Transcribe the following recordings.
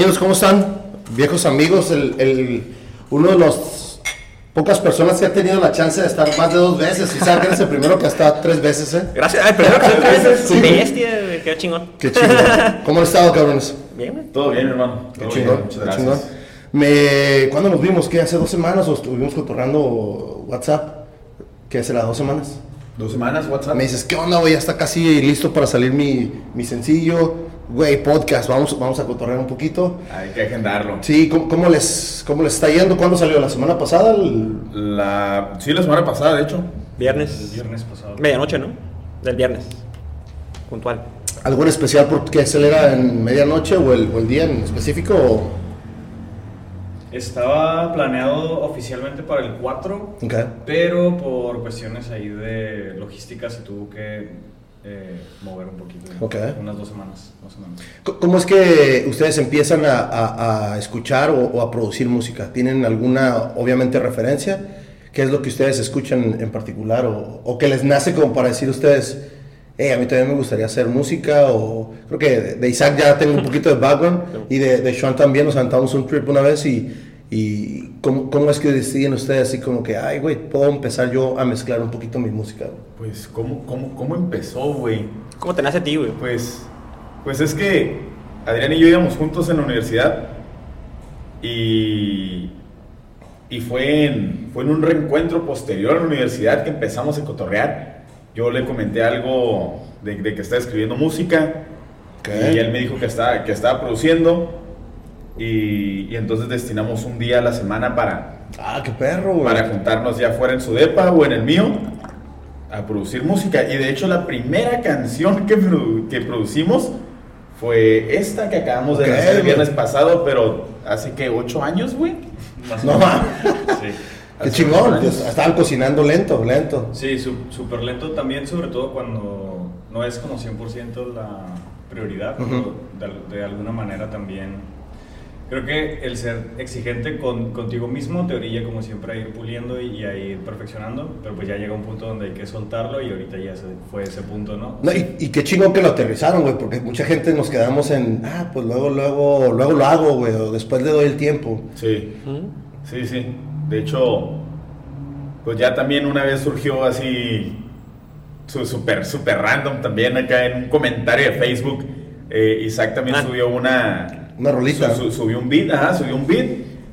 Niños, ¿cómo están? Viejos amigos, el, el- uno de los pocas personas que ha tenido la chance de estar más de dos veces. Que eres el primero que ha estado tres veces, ¿eh? Gracias. Ay, primero que tres veces. Sí. Bestia, qué chingón. Qué chingón. ¿Cómo han estado, cabrones? Bien. Todo bien, hermano. Qué chingón, bien, muchas qué gracias. chingón. Me, ¿Cuándo nos vimos? ¿Qué? ¿Hace dos semanas o estuvimos cotorreando WhatsApp? ¿Qué hace las dos semanas? Dos semanas, WhatsApp. Me dices, ¿qué onda, güey? Ya está casi listo para salir mi, mi sencillo. Güey, podcast, vamos, vamos a cotorrear un poquito. Hay que agendarlo. Sí, ¿cómo, cómo les, ¿cómo les está yendo? ¿Cuándo salió? ¿La semana pasada? El- La... Sí, la semana pasada, de hecho. Viernes. viernes pasado. Medianoche, ¿no? Del viernes. Puntual. ¿Algo en especial porque se era en medianoche o el, o el día en específico? o- Estaba planeado oficialmente para el 4, Ok. pero por cuestiones ahí de logística se tuvo que eh, mover un poquito. Ok. Unas dos semanas, más o menos. C- ¿Cómo es que ustedes empiezan a, a- a escuchar o, o a producir música? ¿Tienen alguna, obviamente, referencia? ¿Qué es lo que ustedes escuchan en particular? ¿O, o que les nace como para decir ustedes, hey, a mí también me gustaría hacer música? O creo que de, de Isaac ya tengo un poquito de background y de, de Sean también nos aventamos un trip una vez y... y ¿cómo, ¿Cómo es que deciden ustedes así como que, ay, güey, puedo empezar yo a mezclar un poquito mi música? güey"? Pues, ¿cómo, cómo, cómo empezó, güey? ¿Cómo te nace a ti, güey? Pues, pues es que Adrián y yo íbamos juntos en la universidad y, y fue, en, fue en un reencuentro posterior a la universidad que empezamos a cotorrear. Yo le comenté algo de, de que estaba escribiendo música y él me dijo que estaba, que estaba produciendo y, y entonces destinamos un día a la semana para, Ah, qué perro, güey. para juntarnos ya fuera en su depa o en el mío a producir música. Y de hecho la primera canción que, produ- que producimos fue esta que acabamos de lanzar el viernes pasado, pero hace que ocho años, güey. Más No mames. Sí. Qué chingón. Estaban cocinando lento, lento. Sí, su- súper lento también, sobre todo cuando no es como 100% la prioridad, Ujú. pero de, de alguna manera también. Creo que el ser exigente con, contigo mismo te orilla como siempre a ir puliendo y, y a ir perfeccionando, pero pues ya llega un punto donde hay que soltarlo y ahorita ya se fue ese punto, ¿no? No, y, y qué chingón que lo aterrizaron, güey, porque mucha gente nos quedamos en, ah, pues luego, luego, luego lo hago, güey, o después le doy el tiempo. Sí, ¿Mm? sí, sí. De hecho, pues ya también una vez surgió así, su- súper, súper random también acá en un comentario de Facebook. eh, Isaac también Ah. subió una, Una rolita. Su- su- subió un beat, ajá, subió un beat.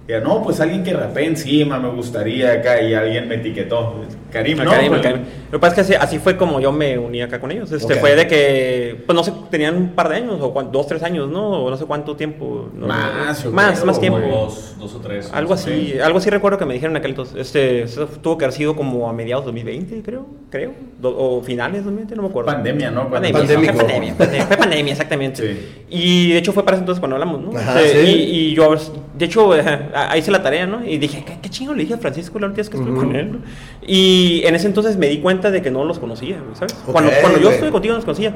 Ya, no, pues alguien que rapee encima me gustaría acá. Y alguien me etiquetó. Karim, ¿no? Karim, Karim. Lo que pasa es que así, fue como yo me uní acá con ellos. Este. Fue de que, pues no sé, tenían un par de años, o dos, tres años, ¿no? O no sé cuánto tiempo. no, Más, yo más, más tiempo. Dos, dos o tres. Algo así, Sí. algo así recuerdo que me dijeron en aquel entonces. Este, eso tuvo que haber sido como a mediados de 2020, creo, creo. Do- o finales de 2020, no me acuerdo. Pandemia, ¿no? Pandemia, Pandémico. Fue pandemia, pandemia, fue pandemia, exactamente. Sí. Y de hecho fue para ese entonces cuando hablamos, ¿no? Ajá, Este, sí. y, y yo, de hecho, ajá, hice la tarea, ¿no? Y dije, ¿qué, qué chingo le dije a Francisco la última vez que estuve Ujú. con él? ¿no? Y en ese entonces me di cuenta de que no los conocía, ¿sabes? Ok, cuando cuando yo estuve contigo no los conocía.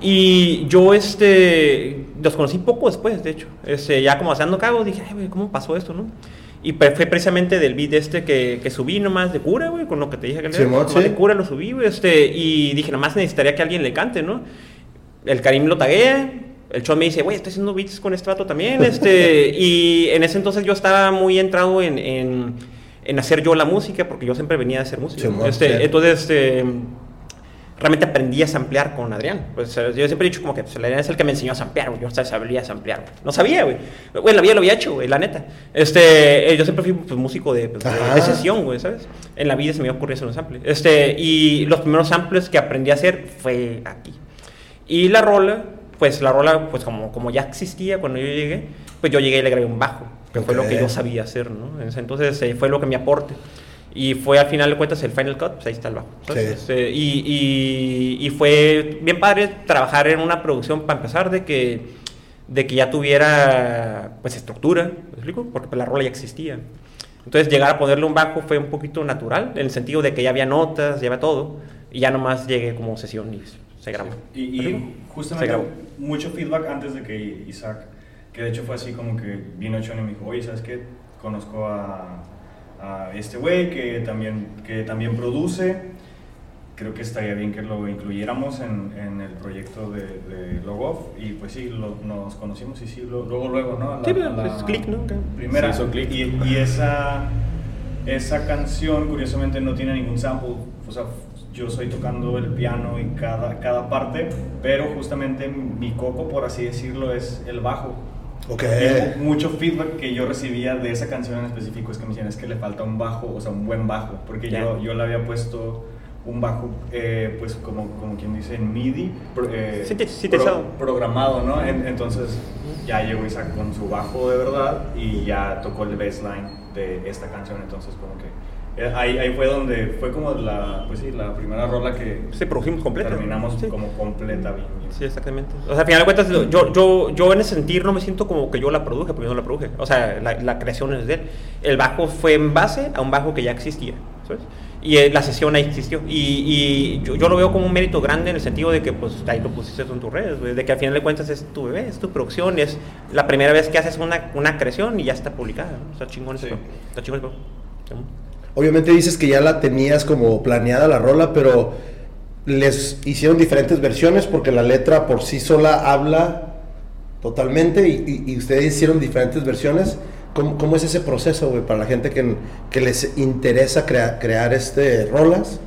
Y yo, este, los conocí poco después, de hecho. Este, ya como haciendo cago, dije, ay, güey, ¿cómo pasó esto, no? Y fue precisamente del beat este que, que subí nomás de cura, güey, con lo que te dije que le Simón, nomás sí. de cura lo subí, güey, este, y dije, nomás necesitaría que alguien le cante, ¿no? El Karim lo taguea, el Chon me dice, güey, estoy haciendo beats con este vato también, este, y en ese entonces yo estaba muy entrado en, en, en hacer yo la música, porque yo siempre venía a hacer música. Simón, este, sí. Entonces, este, realmente aprendí a samplear con Adrián. Pues yo siempre he dicho como que pues, Adrián es el que me enseñó a samplear, güey. Yo hasta sabía samplear, güey. No sabía, güey. Güey, la vida lo había hecho, güey, la neta. Este, eh, yo siempre fui pues, músico de, pues, de sesión, güey, ¿sabes? En la vida se me ocurrió hacer un sample. Este, y los primeros samples que aprendí a hacer fue aquí. Y la rola, pues la rola, pues como, como ya existía cuando yo llegué, pues yo llegué y le grabé un bajo, que fue lo que yo sabía hacer, ¿no? Entonces eh, fue lo que me aporte. Y fue al final de cuentas el Final Cut, pues ahí está el bajo. ¿sabes? Sí. Este, y, y, y fue bien padre trabajar en una producción para empezar de que, de que ya tuviera pues estructura, ¿me explico? Porque pues, la rola ya existía. Entonces llegar a ponerle un bajo fue un poquito natural, en el sentido de que ya había notas, ya había todo, y ya nomás llegué como sesión y se grabó. Y, ¿Me y? Se justamente grabó. mucho feedback antes de que Isaac, que de hecho fue así como que vino Chon y me dijo, oye, ¿sabes qué? Conozco a, a este güey que también, que también produce. creo que estaría bien que lo incluyéramos en, en el proyecto de, de Logoff y pues sí, lo- nos conocimos y sí, lo- luego, luego, ¿no? La- Sí, pero, la pues, clic, ¿no? Primera. Sí, hizo clic. Y, y esa, esa canción, curiosamente, no tiene ningún sample. O sea, yo estoy tocando el piano y cada, cada parte, pero justamente mi coco, por así decirlo, es el bajo. Ok. Y mucho feedback que yo recibía de esa canción en específico es que me decían es que le falta un bajo, o sea, un buen bajo, porque Ya. yo, yo le había puesto un bajo, eh, pues como, como quien dice, en MIDI, pro- eh, Sinte- sintetizado. programado, ¿no? En- entonces ya llegó Isaac con su bajo de verdad y ya tocó el bassline de esta canción, entonces como que ahí, ahí fue donde fue como la, pues sí, la primera rola que Sí, produjimos completa. terminamos Sí. como completa bien. bien. Sí, exactamente. O sea, al final de cuentas, yo, yo, yo en ese sentir no me siento como que yo la produje, porque yo no la produje. O sea, la, la creación es de él. El bajo fue en base a un bajo que ya existía, ¿sabes? Y eh, la sesión ahí existió. Y, y yo, yo lo veo como un mérito grande en el sentido de que, pues, ahí lo pusiste tú en tus redes, de que al final de cuentas es tu bebé, es tu producción, es la primera vez que haces una, una creación y ya está publicada. ¿no? Está chingón Sí. pedo. Está chingón. Sí. Obviamente dices que ya la tenías como planeada la rola, pero les hicieron diferentes versiones porque la letra por sí sola habla totalmente y, y- y ustedes hicieron diferentes versiones. ¿Cómo, cómo es ese proceso, güey, para la gente que, que les interesa crea- crear este rolas?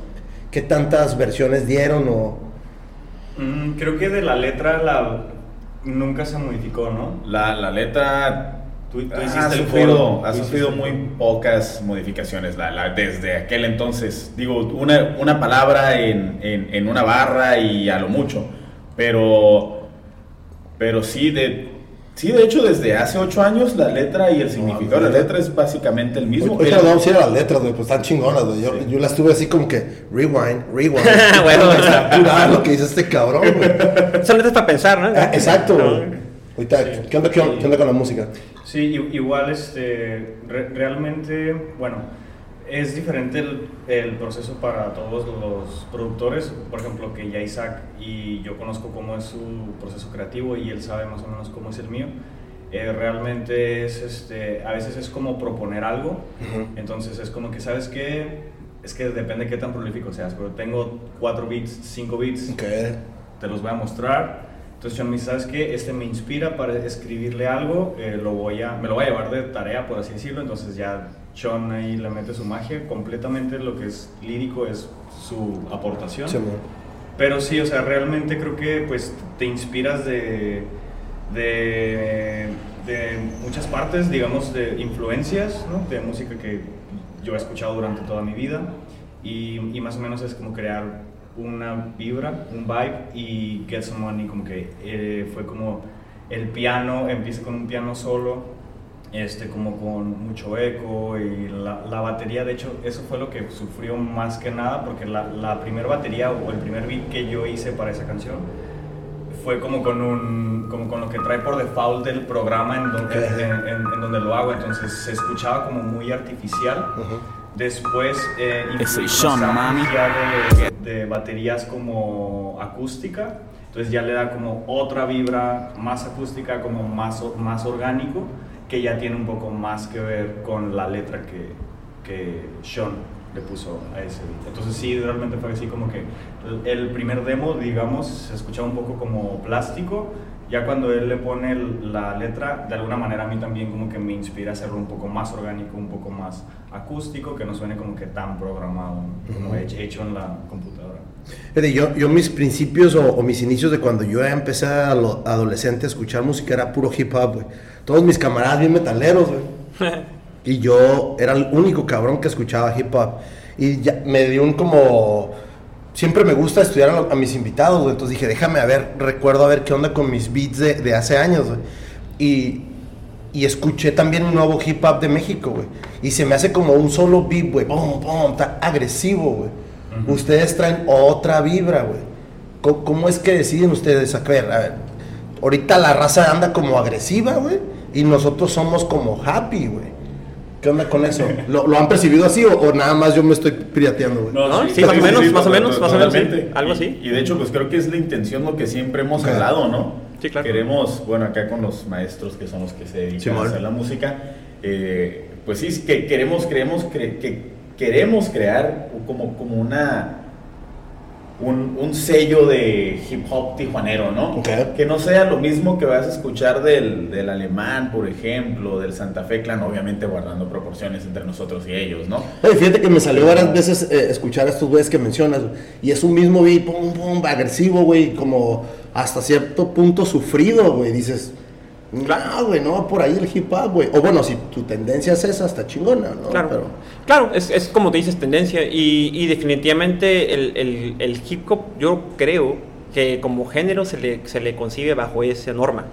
¿Qué tantas versiones dieron o...? Mm, creo que de la letra la, nunca se modificó, ¿no? La, la letra Tú- tú ha hiciste el sufrido, ha sufrido muy pocas modificaciones la- la- desde aquel entonces. Digo, una, una palabra en, en- en una barra y a lo mucho. Pero, pero sí, de, sí, de hecho, desde hace ocho años la letra y el significado de la letra es básicamente el mismo. Ahorita nos vamos a ir a las letras, güey, pues están chingonas, güey. Yo, Sí. yo las tuve así como que rewind, rewind. Bueno, Está curada lo que dice este cabrón, güey. Son letras para pensar, ¿no? Ah, exacto, No. Ahorita, Sí. ¿qué, onda, qué onda- qué onda con la música? Sí, igual este, re- realmente, bueno, es diferente el, el proceso para todos los productores. Por ejemplo, que ya Isaac y yo conozco cómo es su proceso creativo y él sabe más o menos cómo es el mío. Eh, realmente es, este, a veces es como proponer algo. Entonces es como que, ¿sabes qué? Es que depende qué tan prolífico seas, pero tengo cuatro beats, cinco beats, Ok. te los voy a mostrar. Entonces John me dice, ¿sabes qué? Este me inspira para escribirle algo, eh, lo voy a, me lo voy a llevar de tarea, por así decirlo. Entonces ya Sean ahí le mete su magia. Completamente lo que es lírico es su aportación. Sí. Pero sí, o sea, realmente creo que pues te inspiras de, de, de muchas partes, digamos, de influencias, ¿no? De música que yo he escuchado durante toda mi vida y, y más o menos es como crear una vibra, un vibe y Get Some Money como que eh, fue como el piano, empieza con un piano solo, este, como con mucho eco y la, la batería, de hecho, eso fue lo que sufrió más que nada, porque la, la primera batería o el primer beat que yo hice para esa canción fue como con, un, como con lo que trae por default del programa en donde, en, en- en donde lo hago, entonces se escuchaba como muy artificial. Después eh, Ese incluimos Sean, mami. ya de, de baterías como acústica, entonces ya le da como otra vibra más acústica, como más, más orgánico, que ya tiene un poco más que ver con la letra que, que Sean le puso a ese. Entonces sí, realmente fue así como que el primer demo, digamos, se escuchaba un poco como plástico, ya cuando él le pone el- la letra, de alguna manera a mí también como que me inspira a hacerlo un poco más orgánico, un poco más acústico, que no suene como que tan programado, como hecho, hecho en la computadora. Yo, yo mis principios o, o mis inicios de cuando yo empecé a lo- adolescente a escuchar música era puro hip hop, güey. Todos mis camaradas bien metaleros, güey. Y yo era el único cabrón que escuchaba hip hop. Y ya me dio un como... Siempre me gusta estudiar a, a mis invitados, güey. Entonces dije, déjame a ver, recuerdo a ver qué onda con mis beats de, de hace años, güey. Y, y escuché también un nuevo hip hop de México, güey. Y se me hace como un solo beat, güey. Bom, bom, está agresivo, güey. Ustedes traen otra vibra, güey. ¿Cómo, cómo es que deciden ustedes? A ver, a ver. Ahorita la raza anda como agresiva, güey. Y nosotros somos como happy, güey. ¿Qué onda con eso? ¿Lo, lo han percibido así o, o nada más yo me estoy pirateando, güey? No, sí, más o menos, más o menos, más o menos, sí. Algo así. Y, de hecho, pues creo que es la intención lo que siempre hemos hablado, ¿no? Sí, claro. Queremos, bueno, acá con los maestros que son los que se dedican Simón. a hacer la música, eh, pues sí, que queremos, creemos, cre- que queremos crear como, como una un, un sello de hip hop tijuanero, ¿no? Que no sea lo mismo que vas a escuchar del, del alemán, por ejemplo, del Santa Fe Clan, obviamente guardando proporciones entre nosotros y ellos, ¿no? Oye, fíjate que me salió varias veces eh, escuchar a estos güeyes que mencionas, güey, y es un mismo beat, pum, pum, agresivo, güey, como hasta cierto punto sufrido, güey, dices, no, güey, no, por ahí el hip hop, güey, o bueno, si tu tendencia es esa, está chingona, ¿no? Claro, Pero, claro es, es como te dices, tendencia. Y, y definitivamente el, el- el hip hop, yo creo que como género se le, se le concibe bajo esa norma.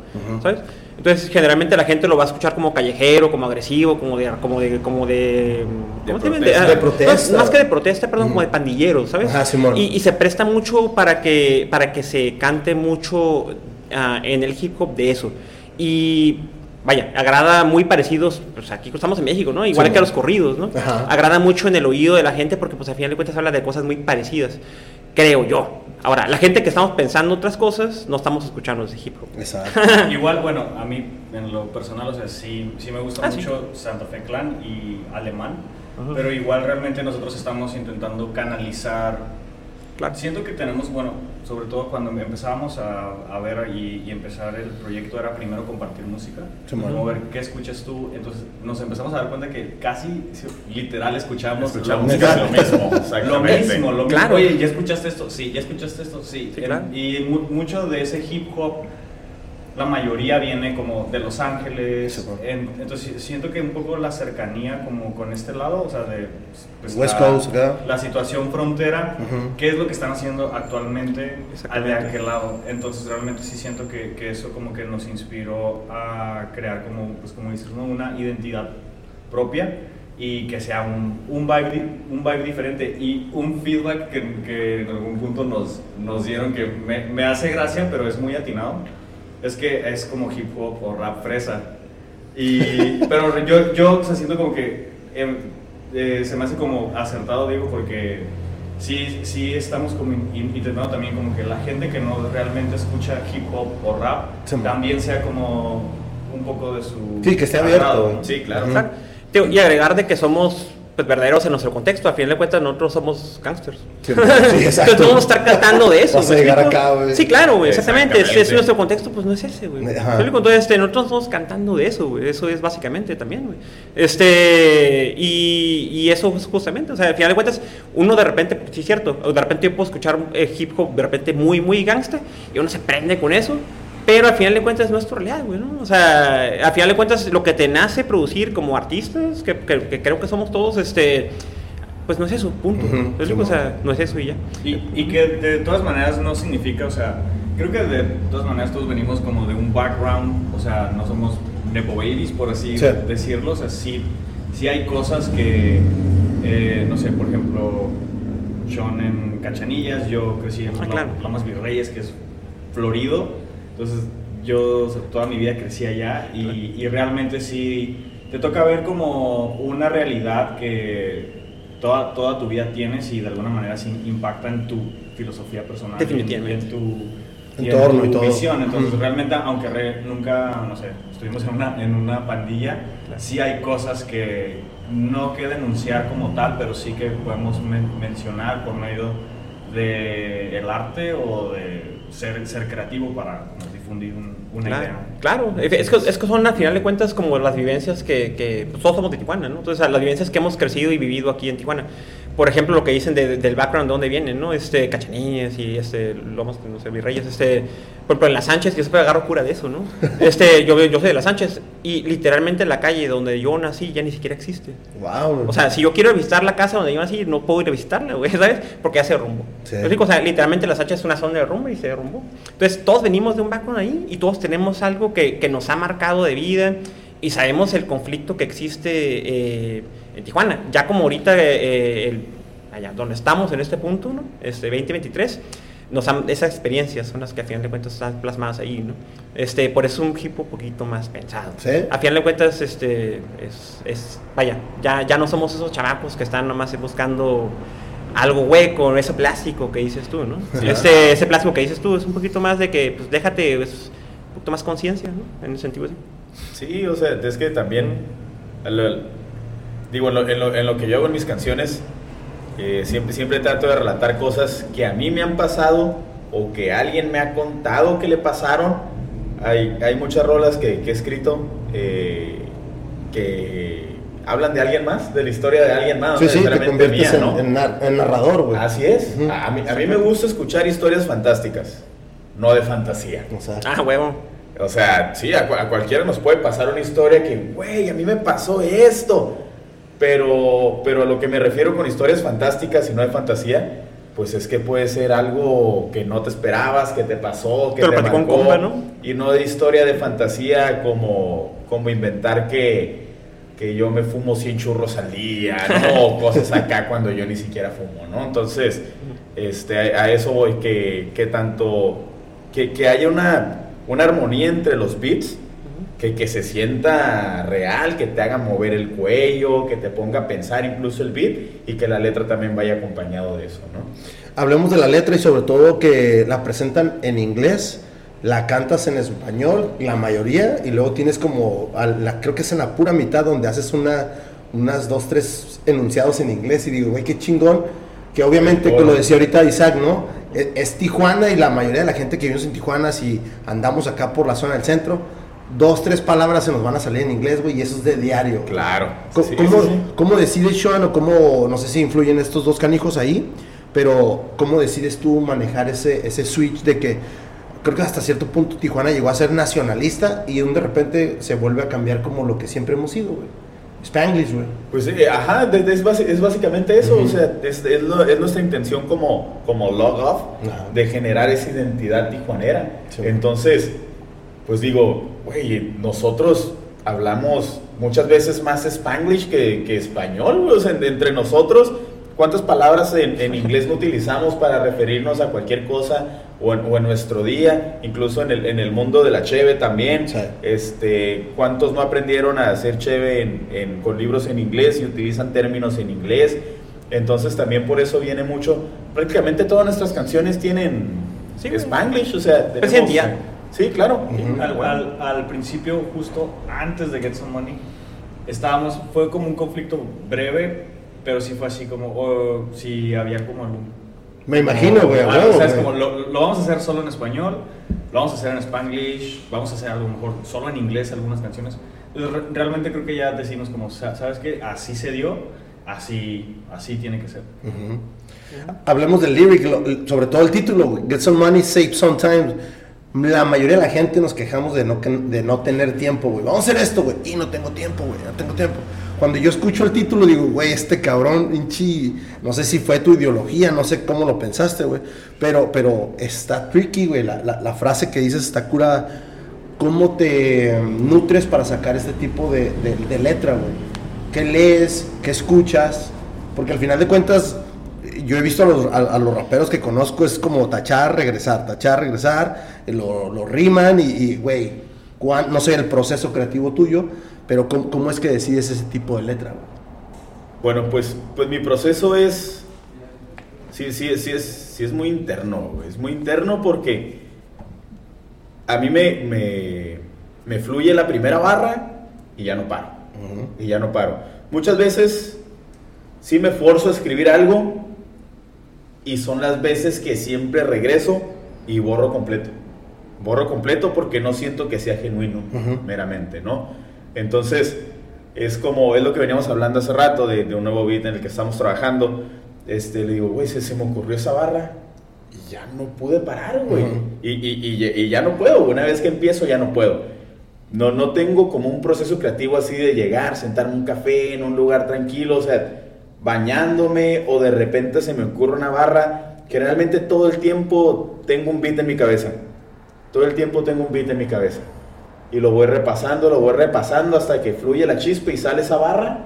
¿sabes? Entonces, generalmente la gente lo va a escuchar como callejero, como agresivo, como de... Como de, como de, ¿cómo se llama? protesta. ah, De protesta. Más, más que de protesta, perdón, como de pandillero, ¿sabes? Ajá, Simón. y, y se presta mucho para que, para que se cante mucho ah, en el hip hop de eso. Y... Vaya, agrada muy parecidos, pues aquí estamos en México, ¿no? Igual Sí, que a los corridos, ¿no? Ajá. Agrada mucho en el oído de la gente porque pues al final de cuentas habla de cosas muy parecidas, creo yo. Ahora, la gente que estamos pensando otras cosas, no estamos escuchando ese hip hop. exacto. Igual, bueno, a mí en lo personal, o sea, sí, sí me gusta Ah, sí. mucho Santa Fe Clan y Alemán, Ajá. pero igual realmente nosotros estamos intentando canalizar. Claro. Siento que tenemos, bueno, sobre todo cuando empezábamos a, a ver y, y empezar el proyecto era primero compartir música, Sí, como ver qué escuchas tú, entonces nos empezamos a dar cuenta que casi literal escuchamos Escuchamos lo mismo. Lo mismo, lo Claro. mismo. Oye, ¿ya escuchaste esto? Sí, ¿ya escuchaste esto? Sí. Sí, claro. Y mu- mucho de ese hip hop, la mayoría viene como de Los Ángeles. Sí. En- entonces siento que un poco la cercanía como con este lado, o sea, de pues, West la, Coast, acá. la situación frontera, Ujú. qué es lo que están haciendo actualmente al de aquel lado. Entonces realmente sí siento que, que eso como que nos inspiró a crear como, pues como dices, ¿no? una identidad propia y que sea un, un, vibe, un vibe diferente y un feedback que, que en algún punto nos, nos dieron que me, me hace gracia, pero es muy atinado. Es que es como hip hop o rap fresa. Y, pero yo, yo o sea, siento como que em, eh, se me hace como acertado, digo, porque sí, sí estamos como in- in- intentando también como que la gente que no realmente escucha hip hop o rap Sí, también sea como un poco de su... Sí, que esté abierto, agrado. Sí, claro. Y agregar de que somos pues, verdaderos en nuestro contexto. A fin de cuentas, nosotros somos gangsters. Sí, sí. Entonces no vamos a estar cantando de eso. Vas a ¿me llegar acá, güey. Sí, claro, güey, exactamente. Es, es Exactamente. nuestro contexto, pues no es ese, güey. Entonces, este, nosotros estamos cantando de eso, güey. Eso es básicamente también, güey. Este, y, y eso es justamente, o sea, al final de cuentas, uno de repente, sí es cierto, de repente yo puedo escuchar eh, hip hop de repente muy, muy gangsta, y uno se prende con eso. Pero al final de cuentas no es tu realidad, güey, ¿no? O sea, al final de cuentas lo que te nace producir como artistas, que, que- que creo que somos todos, este, pues no es eso, punto. Ujú, ¿Me explico? o sea, no es eso y ya. Y, y que de todas maneras no significa, o sea, creo que de todas maneras todos venimos como de un background, o sea, no somos nepo babies, por así Sí. decirlo, o sea, sí, sí hay cosas que, eh, no sé, por ejemplo, Sean en Cachanillas, yo crecí en Ah, claro. Lomas Virreyes, que es Florido, entonces yo o sea, toda mi vida crecí allá y, y realmente sí, te toca ver como una realidad que toda, toda tu vida tienes y de alguna manera sí impacta en tu filosofía personal en- Definitivamente. y en tu, y en Entorno tu y todo. visión. Entonces, Ujú. realmente, aunque re- nunca, no sé, estuvimos en una, en una pandilla, sí hay cosas que no que denunciar como tal, pero sí que podemos men- mencionar por medio de el arte o de ser, ser creativo para como, difundir un- una Claro, idea. claro. Es, que, es que son al final de cuentas como las vivencias que, que pues, todos somos de Tijuana, ¿no? Entonces, las vivencias que hemos crecido y vivido aquí en Tijuana. Por ejemplo, lo que dicen de- del background de dónde vienen, ¿no? Este, Cachanillas y este, Lomas, no sé, Virreyes, este, por ejemplo, en Las Sánchez, yo siempre agarro cura de eso, ¿no? Este, yo, yo soy de Las Sánchez y literalmente la calle donde yo nací ya ni siquiera existe. Wow. O sea, si yo quiero visitar la casa donde yo nací, no puedo ir a visitarla, güey, ¿sabes? Porque ya se derrumbó. Sí. O sea, literalmente la Sánchez es una zona de derrumbe y se derrumbó. Entonces, todos venimos de un background ahí y todos tenemos algo que, que nos ha marcado de vida y sabemos el conflicto que existe eh, en Tijuana. Ya como ahorita, eh, el- allá donde estamos en este punto, ¿no? Este 2023, nos han- esas experiencias son las que a final de cuentas están plasmadas ahí, ¿no? Este, por eso un hip un poquito más pensado. Sí. A final de cuentas, este, es, es- vaya, ya, ya no somos esos chamacos que están nomás buscando algo hueco, ese plástico que dices tú, ¿no? Sí. Este, ese plástico que dices tú es un poquito más de que, pues déjate, es un poquito más conciencia, ¿no? En el sentido así. Sí, o sea, es que también, digo, en lo, en lo- en lo que yo hago en mis canciones, Eh, siempre, siempre trato de relatar cosas que a mí me han pasado o que alguien me ha contado que le pasaron. Hay, hay muchas rolas que, que he escrito eh, que hablan de alguien más, de la historia de alguien más. Sí, sí, te conviertes mía, en, ¿no? en nar- en narrador, güey. Así es. Ujú. a, mí, a mí me gusta escuchar historias fantásticas, no de fantasía. O sea, Ah, huevo. O sea, sí, a, a cualquiera nos puede pasar una historia que, güey, a mí me pasó esto. Pero, pero a lo que me refiero con historias fantásticas y no de fantasía, pues es que puede ser algo que no te esperabas, que te pasó, que Te lo te platicó un marcó, compa, ¿no? Y no de historia de fantasía como, como inventar que, que yo me fumo 100 churros al día, ¿no? O cosas acá cuando yo ni siquiera fumo, ¿no? Entonces, este, a, a eso voy, que, que tanto, que, que haya una, una armonía entre los beats, que, que se sienta real, que te haga mover el cuello, que te ponga a pensar incluso el beat y que la letra también vaya acompañado de eso, ¿no? hablemos de la letra y sobre todo que la presentan en inglés, la cantas en español, la mayoría, y luego tienes como, a la- creo que es en la pura mitad donde haces una, unas dos, tres enunciados en inglés y digo, güey, qué chingón, que obviamente, que lo decía ahorita Isaac, ¿no? Es, es Tijuana y la mayoría de la gente que vivimos en Tijuana, si andamos acá por la zona del centro, dos, tres palabras se nos van a salir en inglés, güey, y eso es de diario. Claro. Co- Sí, ¿Cómo, sí, cómo decides, Sean, o cómo, no sé si influyen estos dos canijos ahí, pero cómo decides tú manejar ese, ese switch de que creo que hasta cierto punto Tijuana llegó a ser nacionalista y de repente se vuelve a cambiar como lo que siempre hemos sido, güey. Spanglish, güey. Pues eh, ajá, es, es básicamente eso, o sea, es, es lo- es nuestra intención como, como log off de generar esa identidad tijuanera. Sí. Entonces, pues digo, güey, nosotros hablamos muchas veces más spanglish que, que español, en- entre nosotros, ¿cuántas palabras en, en inglés no utilizamos para referirnos a cualquier cosa o en, o en nuestro día, incluso en el, en el mundo de la cheve también? Sí. Este, ¿Cuántos no aprendieron a hacer cheve con libros en inglés y utilizan términos en inglés? Entonces también por eso viene mucho, prácticamente todas nuestras canciones tienen Sí. Spanglish, o sea, Pues identidad. Sí, claro. Ujú. Al, al- al principio, justo antes de Get Some Money, estábamos, fue como un conflicto breve, pero sí fue así como, o sí había como algún... Me imagino, güey, a Ah, o sea, es como, lo, lo vamos a hacer solo en español, lo vamos a hacer en spanglish, vamos a hacer a lo mejor solo en inglés algunas canciones. Re- realmente creo que ya decimos como, sa- ¿sabes qué? Así se dio, así, así tiene que ser. Ujú. Hablemos del lyric, lo- sobre todo el título. Get some money, save some time. La mayoría de la gente nos quejamos de no, de no tener tiempo, güey. Vamos a hacer esto, güey. Y no tengo tiempo, güey. No tengo tiempo. Cuando yo escucho el título, digo, güey, este cabrón, hinchi. No sé si fue tu ideología, no sé cómo lo pensaste, güey. Pero, pero está tricky, güey. La, la- la frase que dices está curada. ¿Cómo te nutres para sacar este tipo de- de letra, güey? ¿Qué lees? ¿Qué escuchas? Porque al final de cuentas, yo he visto a los, a- a los raperos que conozco, es como tachar, regresar, tachar, regresar, y lo, lo riman y, güey, no sé el proceso creativo tuyo, pero ¿cómo, cómo es que decides ese tipo de letra? Bueno, pues, pues mi proceso es. Sí, sí, sí, es, sí es muy interno, güey. Es muy interno porque a mí me, me, me fluye la primera barra y ya no paro. Y ya no paro. Muchas veces sí me forzo a escribir algo y son las veces que siempre regreso y borro completo. Borro completo porque no siento que sea genuino, meramente, ¿no? Entonces, es como, es lo que veníamos hablando hace rato de, de un nuevo beat en el que estamos trabajando. Este, le digo, güey, se, se me ocurrió esa barra y ya no pude parar, güey. Y, y- y- y ya no puedo, una vez que empiezo ya no puedo. No, no tengo como un proceso creativo así de llegar, sentarme en un café, en un lugar tranquilo, o sea, bañándome o de repente se me ocurre una barra que realmente todo el tiempo tengo un beat en mi cabeza. Todo el tiempo tengo un beat en mi cabeza. Y lo voy repasando, lo voy repasando hasta que fluye la chispa y sale esa barra.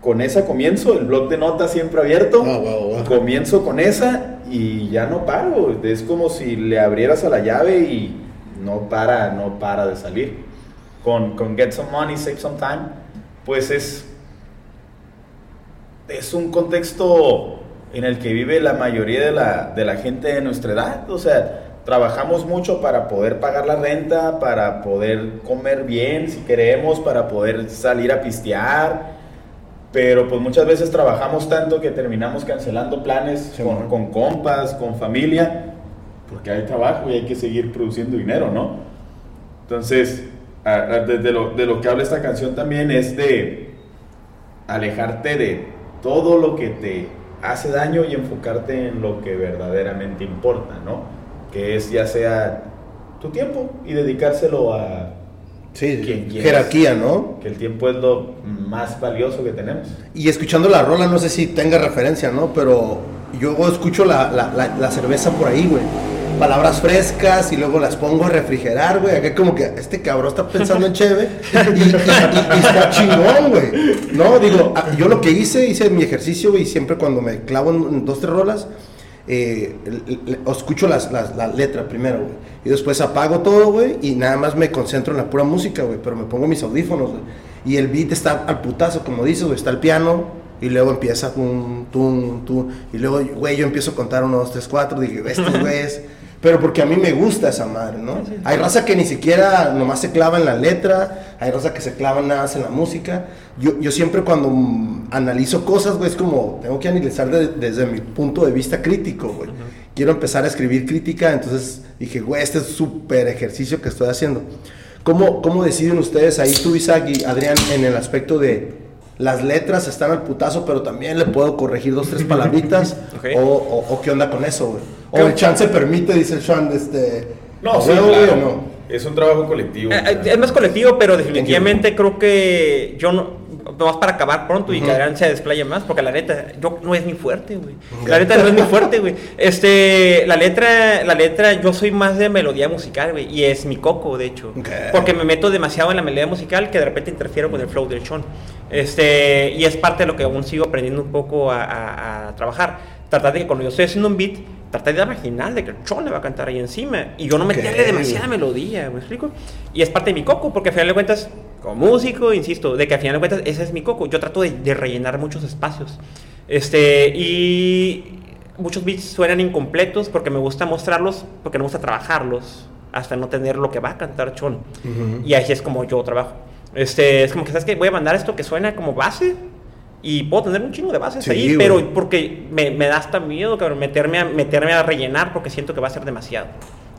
Con esa comienzo, el blog de notas siempre abierto. Ah. Comienzo con esa y ya no paro. Es como si le abrieras a la llave y no para, no para de salir. Con, con Get Some Money, Save Some Time, pues es, es un contexto en el que vive la mayoría de la, de la gente de nuestra edad. O sea, trabajamos mucho para poder pagar la renta, para poder comer bien si queremos, para poder salir a pistear. pero pues muchas veces trabajamos tanto que terminamos cancelando planes Sí, con, con compas, con familia, porque hay trabajo y hay que seguir produciendo dinero, ¿no? Entonces, a- desde lo, de lo que habla esta canción también es de alejarte de todo lo que te hace daño y enfocarte en lo que verdaderamente importa, ¿no? Que es ya sea tu tiempo y dedicárselo a Sí, ¿Quién quieres? jerarquía, ¿no? que el tiempo es lo más valioso que tenemos. Y escuchando la rola, no sé si tenga referencia, ¿no? Pero yo escucho la, la, la, la cerveza por ahí, güey. Palabras frescas y luego las pongo a refrigerar, güey. Acá como que este cabrón está pensando en cheve y, y- y- y está chingón, güey. No, digo, yo lo que hice, hice mi ejercicio, güey, y siempre cuando me clavo en, dos, tres rolas, eh, escucho las, las- la letra primero, güey. Y después apago todo, güey, y nada más me concentro en la pura música, güey. Pero me pongo mis audífonos, güey. Y el beat está al putazo, como dices, güey. Está el piano, y luego empieza tum, tum, tum. Y luego, güey, yo empiezo a contar uno, dos, tres, cuatro. Dije, estos güeyes. Pero porque a mí me gusta esa madre, ¿no? Hay raza que ni siquiera nomás se clava en la letra, hay raza que se clava nada más en la música. Yo, yo siempre cuando analizo cosas, güey, es como, tengo que analizar de- desde mi punto de vista crítico, güey. Quiero empezar a escribir crítica, entonces dije, güey, este es súper ejercicio que estoy haciendo. ¿Cómo, ¿Cómo deciden ustedes ahí, tú, Isaac y Adrián, en el aspecto de las letras están al putazo, pero también le puedo corregir dos, tres palabritas? O, o- o qué onda con eso, güey? O Creo- el chance permite, dice el Sean, este... No, sí, huevo, güey, claro. o no? Es un trabajo colectivo. Eh, eh, Es más colectivo, pero definitivamente creo que yo no. Nomás para acabar pronto y que Ujú. Adrián se desplaye más, porque la neta, yo no es mi fuerte, güey. La neta no es mi fuerte, güey. Este, la letra, la letra, yo soy más de melodía musical, güey, y es mi coco, de hecho. Porque me meto demasiado en la melodía musical que de repente interfiero con el flow del Sean. Este, y es parte de lo que aún sigo aprendiendo un poco a, a- a trabajar. Tratar de que cuando yo estoy haciendo un beat, tratar de imaginar de que el Sean le va a cantar ahí encima y yo no Ok. meterle demasiada melodía, ¿me explico? Y es parte de mi coco, porque al final de cuentas, como músico, insisto, de que al final de cuentas ese es mi coco. Yo trato de, de rellenar muchos espacios. Este, y muchos beats suenan incompletos porque me gusta mostrarlos, porque me gusta trabajarlos hasta no tener lo que va a cantar Chon. Ujú. Y así es como yo trabajo. Este, es como que, ¿sabes qué? Voy a mandar esto que suena como base y puedo tener un chingo de bases Sí, ahí, güey. pero porque me, me da hasta miedo, cabrón, meterme a, meterme a rellenar porque siento que va a ser demasiado.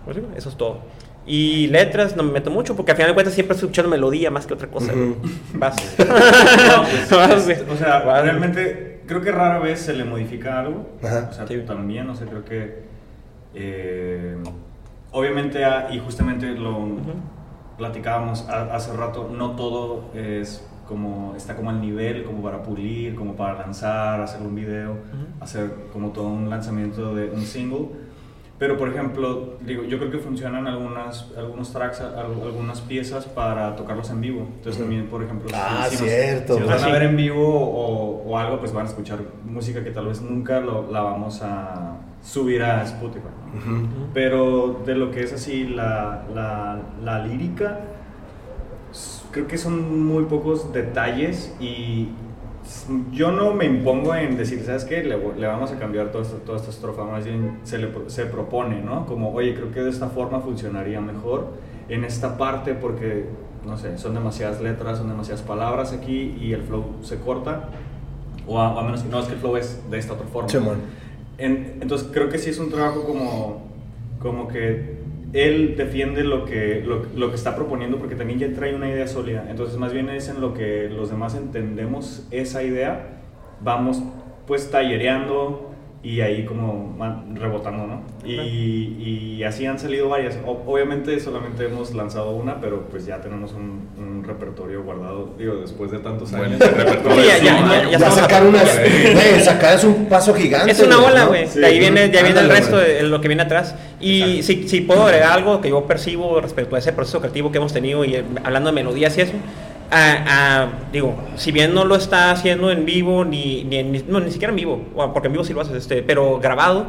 Pues, Eso es todo. Y letras no me meto mucho porque al final de cuentas siempre estoy escuchando melodía más que otra cosa. güey. Ujú. Bases. No, pues, Bases. o sea, Bases. realmente creo que rara vez se le modifica algo. Ajá. O sea, Sí. también, o sea, creo que eh, obviamente ah, y justamente lo platicábamos ha- hace rato, no todo es como está como al nivel como para pulir, como para lanzar, hacer un video, hacer como todo un lanzamiento de un single. Pero, por ejemplo, digo, yo creo que funcionan algunas, algunos tracks, al- algunas piezas para tocarlos en vivo. Entonces, también, por ejemplo, si- Ah, si, nos- cierto. si nos van Ah, a sí. ver en vivo o, o algo, pues van a escuchar música que tal vez nunca lo- la vamos a subir a Spotify. Pero de lo que es así la, la, la lírica, creo que son muy pocos detalles y yo no me impongo en decir, ¿sabes qué? Le, le vamos a cambiar toda esta, toda esta estrofa, más bien se, le, se propone, ¿no? Como, oye, creo que de esta forma funcionaría mejor en esta parte porque, no sé, son demasiadas letras, son demasiadas palabras aquí y el flow se corta. O a, o a menos que no, es que el flow es de esta otra forma. Simón. En- entonces creo que sí es un trabajo como, como que él defiende lo que, lo, que está proponiendo porque también ya trae una idea sólida. Entonces más bien es en lo que los demás entendemos esa idea, vamos pues tallereando y ahí como rebotando, ¿no? Y, y así han salido varias. O- obviamente solamente hemos lanzado una, pero pues ya tenemos un, un repertorio guardado, digo, después de tantos Bueno, años. ese repertorio Sí, ya- sí, ya- ¿no? ya- ya sacar unas... Güey, sacar es un paso gigante. Es una ola, ¿no? güey. Sí. de ahí viene, ya viene el resto de lo que viene atrás. Y si, si puedo agregar algo que yo percibo respecto a ese proceso creativo que hemos tenido y eh, hablando de melodías y eso. Ah, ah, digo, si bien no lo está haciendo en vivo, ni, ni, ni- no, ni siquiera en vivo, porque en vivo sí lo haces, este, pero grabado,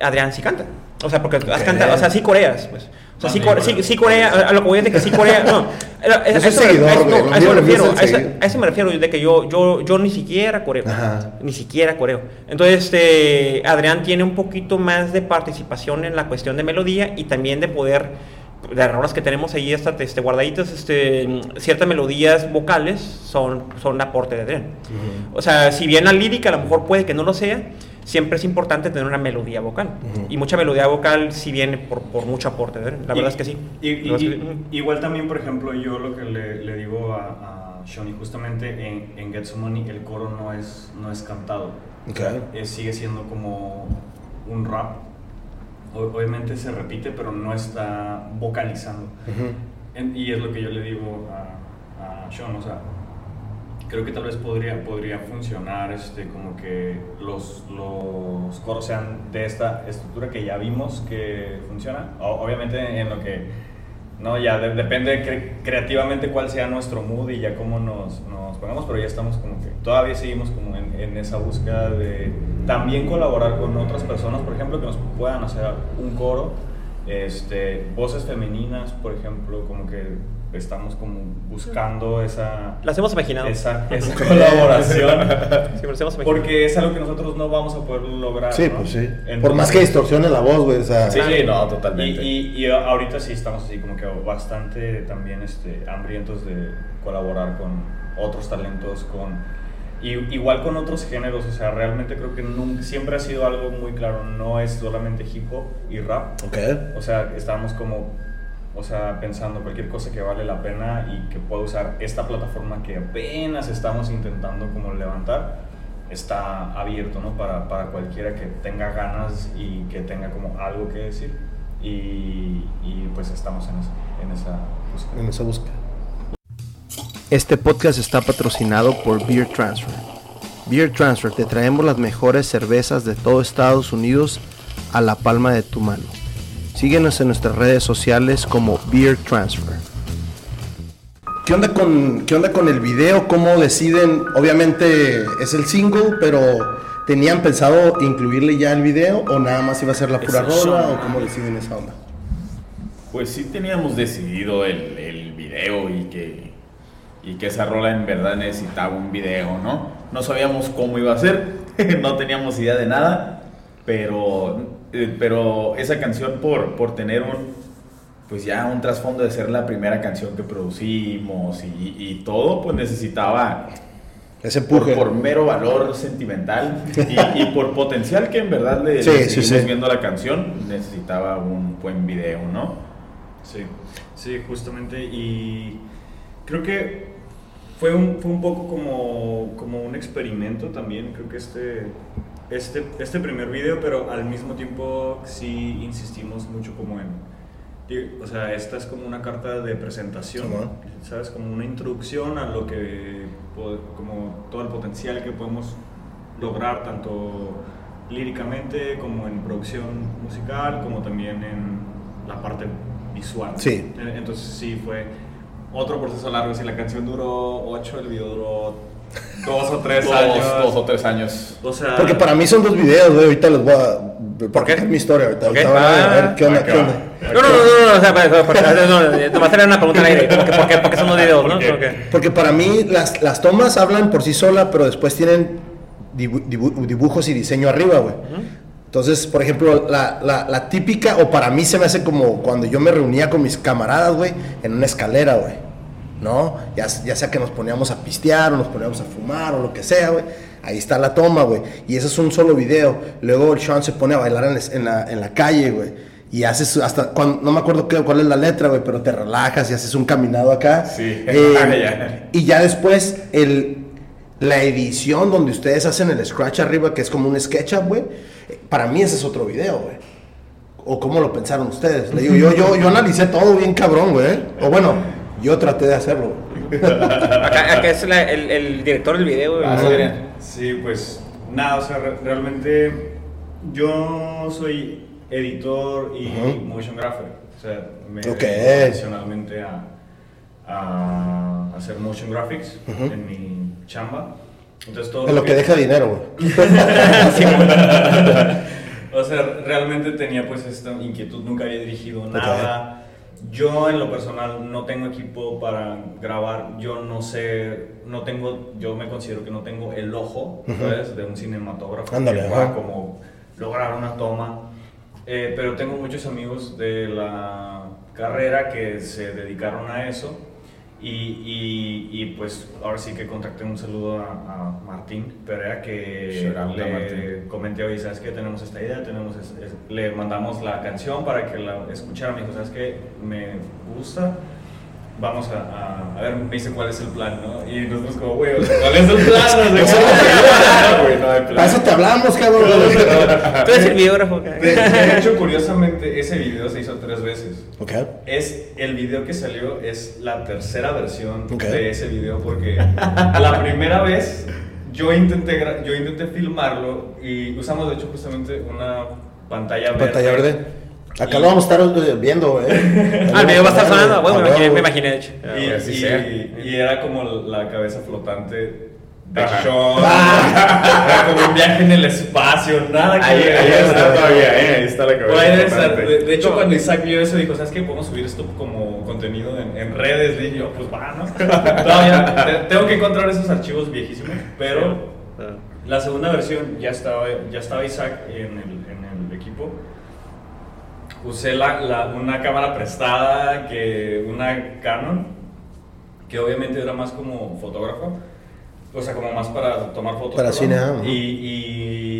Adrián sí canta. O sea, porque has cantado, o sea, sí coreas, pues. O sea, sí, Ah, core- sí, sí, corea, a a lo que voy es de que sí corea, no. a- a eso me- seguidor, a no, a eso me refiero, a eso- a eso me refiero, de que yo, yo, yo ni siquiera coreo. Ajá. Ni siquiera coreo. Entonces, este, Adrián tiene un poquito más de participación en la cuestión de melodía y también de poder de las rolas que tenemos ahí esta, este, guardaditas, este, ciertas melodías vocales son, son aporte de Adrián. O sea, si bien la lírica a lo mejor puede que no lo sea, siempre es importante tener una melodía vocal. Ujú. Y mucha melodía vocal sí viene por, por mucho aporte de Adrián. La Y- verdad es que sí. y- y- es que igual también, por ejemplo, yo lo que le, le digo a, a justamente en, en Get Some Money, el coro no es, no es cantado. Ok. Eh, sigue siendo como un rap. Obviamente se repite, pero no está vocalizando. Y es lo que yo le digo a, a Sean, o sea, creo que tal vez podría, podría funcionar este, como que los, los coros sean de esta estructura que ya vimos que funciona. O- obviamente en lo que, no, ya de- depende cre- creativamente cuál sea nuestro mood y ya cómo nos, nos pongamos, pero ya estamos como que todavía seguimos como en, en esa búsqueda de también colaborar con otras personas, por ejemplo, que nos puedan hacer un coro este, voces femeninas, por ejemplo, como que estamos como buscando esa, Las hemos imaginado. esa, esa colaboración. Sí, las hemos imaginado. Porque es algo que nosotros no vamos a poder lograr. Sí, ¿no? pues sí. Por más que distorsione la voz, güey, o sea... Sí, sí, no, y, totalmente. y, y ahorita sí estamos así como que bastante también este, hambrientos de colaborar con otros talentos, con y, igual con otros géneros, o sea, realmente creo que nunca, siempre ha sido algo muy claro, no es solamente hip hop y rap, Ok. o sea, estábamos como, o sea, pensando cualquier cosa que vale la pena y que pueda usar esta plataforma que apenas estamos intentando como levantar, está abierto, ¿no? Para, para cualquiera que tenga ganas y que tenga como algo que decir. Y, y pues estamos en esa, en esa búsqueda. En esa búsqueda. Este podcast está patrocinado por Beer Transfer. Beer Transfer, te traemos las mejores cervezas de todo Estados Unidos a la palma de tu mano. Síguenos en nuestras redes sociales como Beer Transfer. ¿Qué onda con, qué onda con el video? ¿Cómo deciden? Obviamente es el single, pero ¿tenían pensado incluirle ya el video o nada más iba a ser la pura rola o cómo deciden esa onda? Pues sí teníamos decidido el, el video y que, y que esa rola en verdad necesitaba un video, ¿no? No sabíamos cómo iba a ser, no teníamos idea de nada, pero, eh, pero esa canción por, por tener un, pues ya un trasfondo de ser la primera canción que producimos y, y todo, pues necesitaba Ese por, empuje. por mero valor sentimental y, y por potencial que en verdad le, Sí, le sí, seguimos sí. viendo a la canción, necesitaba un buen video, ¿no? Sí, sí, justamente. Y creo que fue un, fue un poco como, como un experimento también. Creo que este, este, este primer video, pero al mismo tiempo sí insistimos mucho como en... O sea, esta es como una carta de presentación, Simón. ¿sabes? Como una introducción a lo que, como todo el potencial que podemos lograr, tanto líricamente como en producción musical, como también en la parte visual. Sí. Entonces sí fue otro proceso largo. Si la canción duró 8, el video duró 2 o 3 Dos, años. dos o tres años. O sea, Porque para mí son dos videos, güey. Ahorita les voy a. ¿Por qué? mi historia ahorita. Ok. ahorita van a Ah, ver qué onda, ah, qué onda. No, no, no, no, no, o sea, no, no, te vas a hacer una pregunta al aire. ¿Por qué, por qué, por qué son dos videos, no? Porque para mí las, las tomas hablan por sí sola, pero después tienen dibu- dibu- dibujos y diseño arriba, güey. Entonces, por ejemplo, la, la- la típica, o para mí se me hace como cuando yo me reunía con mis camaradas, güey, en una escalera, güey. ¿No? Ya, ya sea que nos poníamos a pistear o nos poníamos a fumar o lo que sea, güey. Ahí está la toma, güey. Y ese es un solo video. Luego el Sean se pone a bailar en, la- en la, en la calle, güey. Y haces hasta, cuando, no me acuerdo qué, cuál es la letra, güey, pero te relajas y haces un caminado acá. Sí. Eh, y ya después, el, la edición donde ustedes hacen el scratch arriba, que es como un SketchUp, güey. eh, Para mí ese es otro video, güey. ¿O cómo lo pensaron ustedes? Le digo, yo, yo, yo analicé todo bien cabrón, güey. O bueno, yo traté de hacerlo. Acá, acá es la- el, el director del video. Ah, sí, pues nada, o sea, re- realmente yo soy editor y Ujú. motion grapher. O sea, me profesionalmente a, a hacer motion graphics Ujú. en mi chamba. Entonces todo En lo que deja dinero, güey. o sea, realmente tenía pues esta inquietud, nunca había dirigido nada. Yo en lo personal no tengo equipo para grabar, yo no sé, no tengo, yo me considero que no tengo el ojo. De un cinematógrafo Ándale, que pueda como lograr una toma. Eh, pero tengo muchos amigos de la carrera que se dedicaron a eso. Y, y, y pues ahora sí que contacté un saludo a, a Martín Perea que le Martín. comenté hoy, ¿sabes qué? Tenemos esta idea, tenemos es- es- le mandamos la canción para que la escuchara, me dijo, ¿sabes qué? Me gusta, vamos a, a, a ver, me dice cuál es el plan, ¿no? Y nosotros como, güey, ¿cuál es el plan? O sea, Eso ¿cómo? Güey, no hay plan. Para eso te hablamos, cabrón. Tú eres el videógrafo. De, de hecho, curiosamente, ese video se hizo tres veces. Ok. Es el video que salió es la tercera versión Ok. de ese video porque la primera vez yo intenté yo intenté filmarlo y usamos de hecho justamente una pantalla verde. Pantalla verde. Acá Y- lo vamos a estar viendo, ¿eh? Ah, el video va a estar sonando. Bueno, Ah, me imaginé, me imaginé, de hecho. Y, así y- sea. y era como la cabeza flotante de Ajá. Sean. Era como un viaje en el espacio, nada que Ahí, ver. ahí está todavía, ¿eh? Ahí está la cabeza. Ahí estar. flotante. De, de hecho, cuando Isaac vio eso, dijo: ¿Sabes qué? Podemos subir esto como contenido en, en redes. Y yo, pues va, ¿no? Todavía te- tengo que encontrar esos archivos viejísimos. Pero la segunda versión ya estaba, ya estaba Isaac en el. Usé la, la- una cámara prestada, que una Canon, que obviamente era más como fotógrafo. O sea, como más para tomar fotos. Para cine, Y,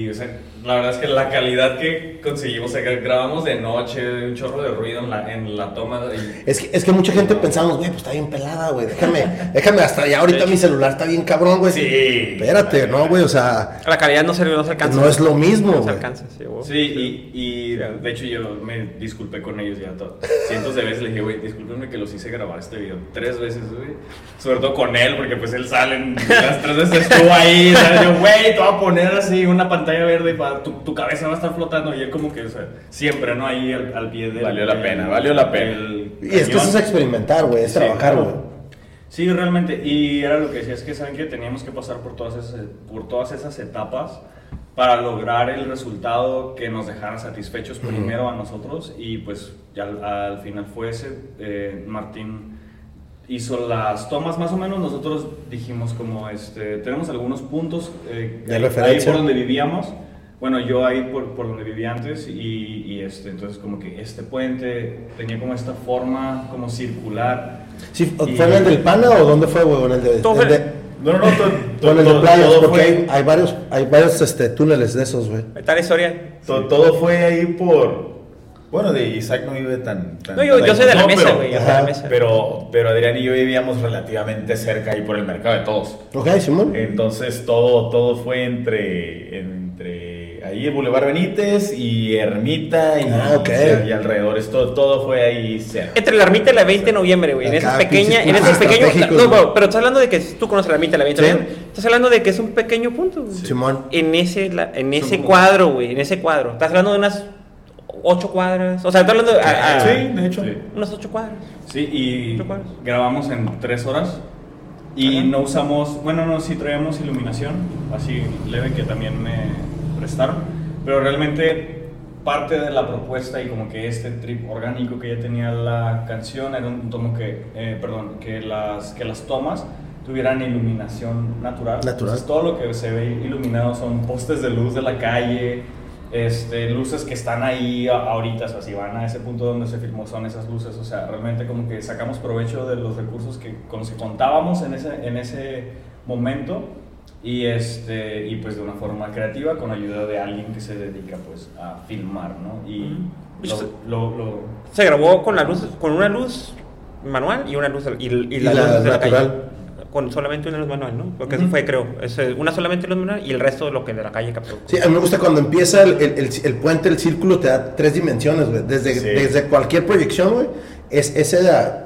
y, o sea, la verdad es que la calidad que conseguimos, o sea, que grabamos de noche, un chorro de ruido en la, en la toma. y- Es que, es que mucha gente pensamos, güey, pues está bien pelada, güey. Déjame, déjame hasta ya ahorita mi celular está bien cabrón, güey. Sí. Espérate, no, güey, o sea, La calidad no se, no se alcanza. no es lo mismo, No se alcanza, sí, güey. Sí, y, y de hecho yo me disculpé con ellos ya to- cientos de veces. Le dije, güey, discúlpenme que los hice grabar este video tres veces, güey. Sobre todo con él, porque pues él sale, en- las tres veces estuvo ahí. ¿sabes? Yo, güey, te voy a poner así una pantalla verde para tu, tu cabeza va a estar flotando. Y él como que, o sea, siempre, ¿no? Ahí al, al pie de... Valió la pena, valió la pena. Y es que eso es experimentar, güey, es Sí, trabajar, claro. güey. Sí, realmente. Y era lo que decía, es que saben que teníamos que pasar por todas esas, por todas esas etapas para lograr el resultado que nos dejara satisfechos primero a nosotros y pues ya al, al final fue ese. Eh, Martín hizo las tomas más o menos, nosotros dijimos como, este, tenemos algunos puntos eh, De ahí por donde vivíamos. Bueno, yo ahí por, por donde vivía antes y, y, este, entonces como que este puente tenía como esta forma como circular. Sí, ¿Fue Y- en el del Pana o dónde fue, el de, Todo el de- No, no, no. to- o en el de todo- playas, todo porque fue- hay, hay varios, hay varios este, túneles de esos, güey. Está la historia. To- Todo fue ahí por. Bueno, de Isaac no vive tan. tan- No, yo, yo soy de la no, mesa, güey. Pero, pero Adrián y yo vivíamos relativamente cerca ahí por el mercado de todos. Ok, Simón. Entonces todo, todo fue entre, entre ahí el Boulevard Benítez y Ermita y, Ah, ok. y alrededores. Todo, todo fue ahí cerca. Entre la ermita y la 20 de noviembre, güey. En esa pequeña, en ese puntos pequeño. estratégicos, No, güey. pero, estás hablando de que tú conoces la ermita y la 20 de Sí. noviembre. Estás hablando de que es un pequeño punto, güey. Simón. En ese, la- en ese cuadro, güey. En ese cuadro. Estás hablando de unas ocho cuadras. O sea, estás hablando de. a- a- Sí, de hecho. Sí. Unas ocho cuadras. Sí, y grabamos en tres horas. Y Ajá. no usamos, bueno, no, sí traíamos iluminación, así leve que también me prestaron. Pero realmente parte de la propuesta y como que este trip orgánico que ya tenía la canción era un tomo que, eh, perdón, que las, que las tomas tuvieran iluminación natural. Natural. Entonces, todo lo que se ve iluminado son postes de luz de la calle, este, luces que están ahí ahorita, o sea, si van a ese punto donde se filmó son esas luces, o sea, realmente como que sacamos provecho de los recursos que, con los que contábamos en ese, en ese momento y, este, y pues de una forma creativa con ayuda de alguien que se dedica pues a filmar, ¿no? Y lo, lo- lo- Se grabó con la luz, con una luz manual y una luz y, y la, Y la luz de la natural. calle. Con solamente una luz manual, ¿no? Porque eso Ujú. fue, creo. Es, eh, una solamente luz manual y el resto de lo que de la calle captó. Sí, a mí me gusta cuando empieza el, el- el- el puente, el círculo, te da tres dimensiones, güey. Desde, Sí. desde cualquier proyección, güey, es, esa,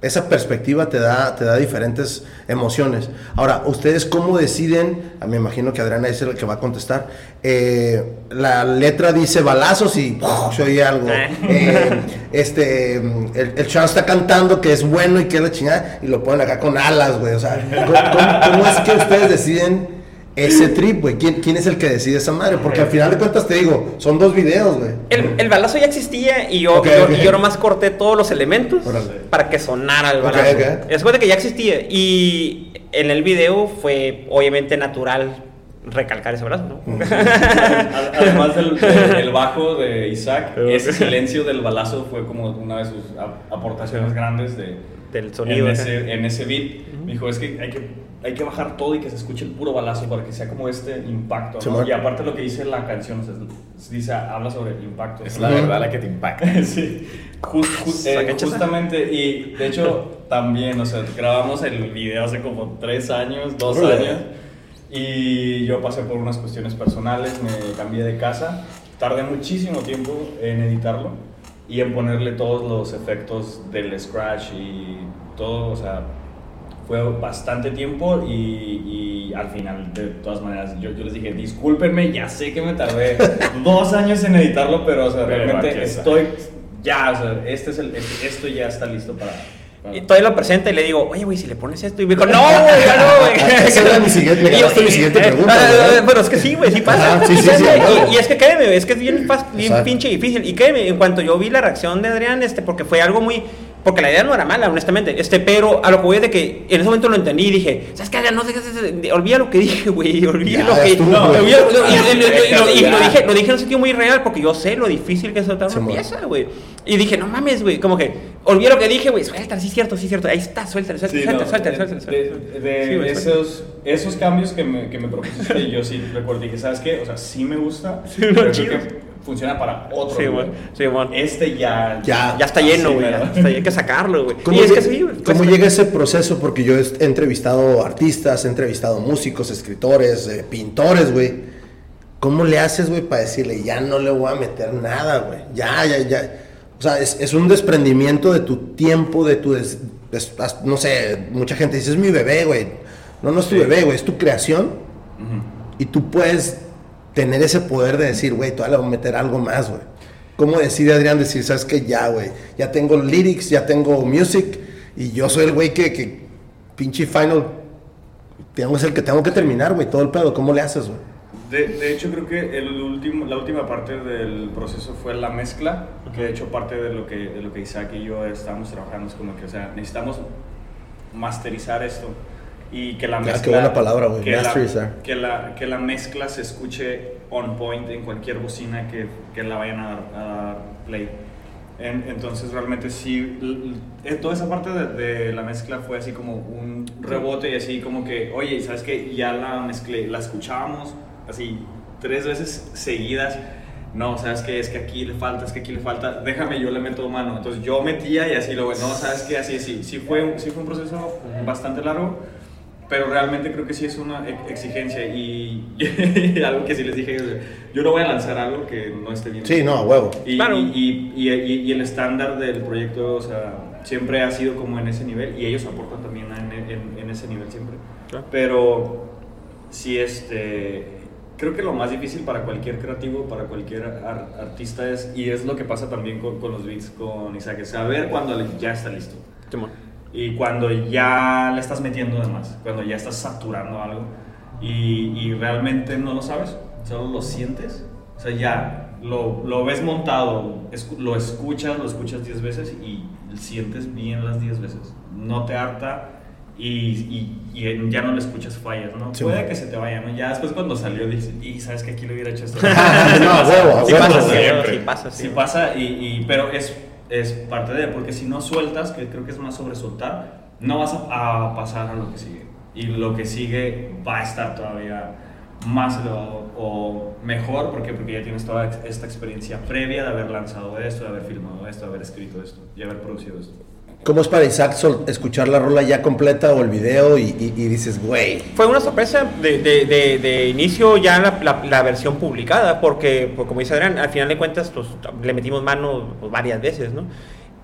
esa perspectiva te da, te da diferentes emociones. Ahora, ¿ustedes cómo deciden? Ah, me imagino que Adriana es el que va a contestar. Eh, la letra dice balazos y ¡puf! se oye algo. Ah. Eh, este, el, el chavo está cantando que es bueno y que es la chingada y lo ponen acá con alas, güey. O sea, ¿cómo, cómo- cómo es que ustedes deciden ese trip, güey? ¿Quién, ¿Quién es el que decide esa madre? Porque al final de cuentas te digo, son dos videos, güey. El, el balazo ya existía y yo, yo, ok. y yo nomás corté todos los elementos Órale. para que sonara el balazo. ok. Es cuenta que ya existía y en el video fue obviamente natural recalcar ese brazo, ¿no? Ad- Además del, del bajo de Isaac, ese silencio del balazo fue como una de sus ap- aportaciones grandes de, Del sonido, En ajá. ese, en ese beat. Me dijo, es que hay, que hay que bajar todo y que se escuche el puro balazo para que sea como este impacto. ¿no? Y aparte lo que dice la canción, o sea, dice, habla sobre el impacto. Es ¿no? la verdad la que te impacta. sí, Jus- jus- eh, justamente, y de hecho también, o sea, grabamos el video hace como tres años, dos Órale. años, y yo pasé por unas cuestiones personales, me cambié de casa, tardé muchísimo tiempo en editarlo y en ponerle todos los efectos del scratch y todo, o sea, fue bastante tiempo y, y al final, de todas maneras, yo, yo les dije, discúlpenme, ya sé que me tardé dos años en editarlo, pero, o sea, realmente estoy, ya, o sea, este es el, este- esto ya está listo para... para- Y todavía lo presenta y le digo, oye, güey, si le pones esto. Y me dijo, no, güey, ya no, güey. Esa era mi siguiente- me ganaste mi siguiente eh, pregunta, ah, güey. Bueno, es que sí, güey, sí pasa. Ajá, sí, sí, sí, Créeme, claro. y, y es que créeme, es que es bien, bien pinche difícil. Y créeme, en cuanto yo vi la reacción de Adrián, este, porque fue algo muy. Porque la idea no era mala, honestamente. Este, pero a lo que voy es de que en ese momento lo entendí y dije, ¿sabes qué? No sé qué es- Olvida lo que dije, güey. Olvida lo que. y, lo- dije, lo dije en un sentido muy real porque yo sé lo difícil que es soltar una pieza, güey. Y dije, no mames, güey. Como que, olvida lo que dije, güey. Suéltala, sí cierto, sí cierto. Ahí está, suéltala, suéltala, Sí, suéltala, no, suéltala, de- esos, esos cambios que me, que me propusiste, yo sí recuerdo dije, ¿sabes qué? O sea, sí me gusta, Sí, pero no, creo que funciona para otro. Sí, güey. Sí. Este ya... Ya. Ya está lleno, güey. hay que sacarlo, güey. ¿Cómo, Y es que llega- sí, güey. ¿cómo pues, llega ese proceso? Porque yo he entrevistado artistas, he entrevistado músicos, escritores, eh, pintores, güey. ¿Cómo le haces, güey, para decirle, ya no le voy a meter nada, güey? Ya, ya, ya. O sea, es, es un desprendimiento de tu tiempo, de tu... des- des- as- no sé, mucha gente dice, es mi bebé, güey. No, no es tu Sí. bebé, güey, es tu creación. Y tú puedes tener ese poder de decir, güey, todavía le voy a meter algo más, güey. ¿Cómo decide Adrián decir, sabes que ya, güey? Ya tengo lyrics, ya tengo music, y yo soy el güey que, que pinche final, tengo, es el que tengo que terminar, güey, todo el pedo. ¿Cómo le haces, güey? De, de hecho, creo que el último, la última parte del proceso fue la mezcla, que de hecho parte de lo que, de lo que Isaac y yo estábamos trabajando es como que, o sea, necesitamos masterizar esto y que la Ah, mezcla... qué buena palabra, güey, que. Que la, que la mezcla se escuche on point en cualquier bocina que, que la vayan a dar, a play. En- entonces realmente sí, l- l- toda esa parte de, de la mezcla fue así como un rebote y así como que, oye, ¿sabes qué? Ya la mezclé, la escuchábamos así tres veces seguidas. No, ¿sabes qué? Es que aquí le falta, es que aquí le falta, déjame, yo le meto mano. Entonces yo metía y así luego, no, ¿sabes qué? Así, sí, sí fue, sí fue un proceso bastante largo, pero realmente creo que sí es una ex- exigencia y, algo que sí les dije, yo no voy a lanzar algo que no esté bien. Sí, no, a huevo. Y, Claro. y, y, y- y el estándar del proyecto, o sea, siempre ha sido como en ese nivel y ellos aportan también en, en- en ese nivel siempre. Claro. Pero sí, este, creo que lo más difícil para cualquier creativo, para cualquier ar- artista es, y es lo que pasa también con, con los beats, con Isaac, es saber cuando ya está listo. Y cuando ya le estás metiendo de más, cuando ya estás saturando algo y, y realmente no lo sabes, solo lo sientes, o sea, ya lo, lo ves montado, lo escuchas, lo escuchas 10 veces y sientes bien las 10 veces. No te harta y, y- y ya no le escuchas fallas, ¿no? Sí, Puede man. que se te vaya, ¿no? Ya después cuando salió dices, y sabes que aquí lo hubiera hecho esto. no, a huevo, a Sí huevo. pasa, sí, siempre. sí pasa, sí. Sí pasa, y, y- pero es, es parte de, porque si no sueltas, que creo que es más sobre soltar, no vas a, pasar a lo que sigue. Y lo que sigue va a estar todavía más elevado o mejor, ¿por qué? Porque ya tienes toda esta experiencia previa de haber lanzado esto, de haber filmado esto, de haber escrito esto y haber producido esto. ¿Cómo es para Isaac escuchar la rola ya completa o el video y, y- y dices, güey? Fue una sorpresa de, de, de, de inicio ya la, la, la versión publicada, porque, pues, como dice Adrián, al final de cuentas pues, le metimos mano pues, varias veces, ¿no?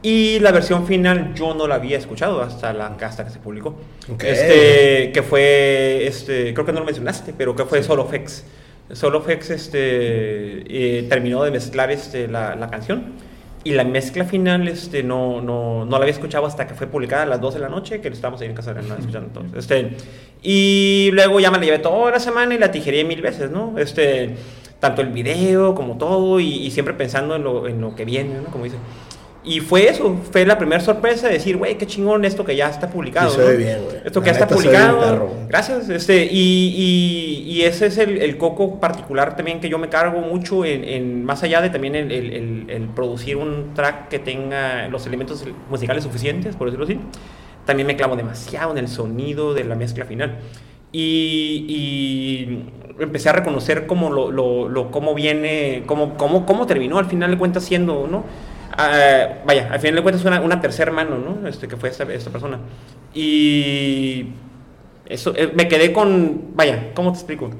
Y la versión final yo no la había escuchado hasta, la, hasta que se publicó. Ok. Este, que fue, este, creo que no lo mencionaste, pero que fue Solofex. Solofex este, eh, terminó de mezclar este, la, la canción. Y la mezcla final este, no, no, no la había escuchado hasta que fue publicada a las 2 de la noche, que estábamos ahí en casa de Hernán escuchando todo. Este, y luego ya me la llevé toda la semana y la tijeré mil veces, ¿no? Este, tanto el video como todo, y, y siempre pensando en lo, en lo que viene, ¿no? Como dice. Y fue eso, fue la primera sorpresa de decir, güey, qué chingón esto que ya está publicado. Sí, ¿no? bien, güey. Esto La que ya está publicado. Gracias. Este, y, y- y ese es el, el coco particular también que yo me cargo mucho en, en- más allá de también el, el- el- el producir un track que tenga los elementos musicales suficientes, por decirlo así. También me clavo demasiado en el sonido de la mezcla final. Y, y empecé a reconocer cómo, lo, lo- lo- cómo viene, cómo, cómo, cómo terminó al final de cuentas siendo, ¿no? Ah, vaya, al final de cuentas una, una tercera mano, ¿no? Este, que fue esta, esta persona. Y eso, eh, me quedé con, vaya, ¿cómo te explico?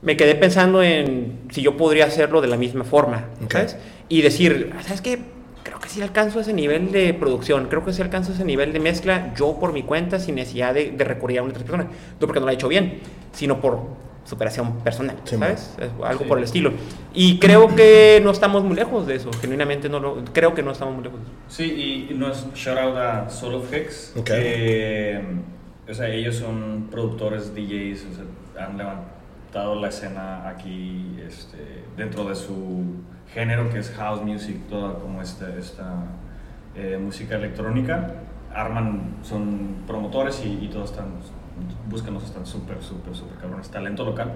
Me quedé pensando en si yo podría hacerlo de la misma forma, Ok. ¿sabes? Y decir, ¿sabes qué? Creo que sí alcanzo ese nivel de producción, creo que sí alcanzo ese nivel de mezcla yo por mi cuenta sin necesidad de, de recurrir a una otra persona. No porque no lo he hecho bien, sino por superación personal, Sí, ¿sabes? Es Algo Sí. por el estilo. Y creo que no estamos muy lejos de eso, genuinamente no lo, creo que no estamos muy lejos de eso. Sí, y nos shout out a Soul of Hex. Ok. que, o sea, ellos son productores, DJs, o sea, han levantado la escena aquí este, dentro de su género que es house music, toda como esta, esta eh, música electrónica. Arman, son promotores y, y todos están, búscanos, están súper, súper, súper cabrones, talento local.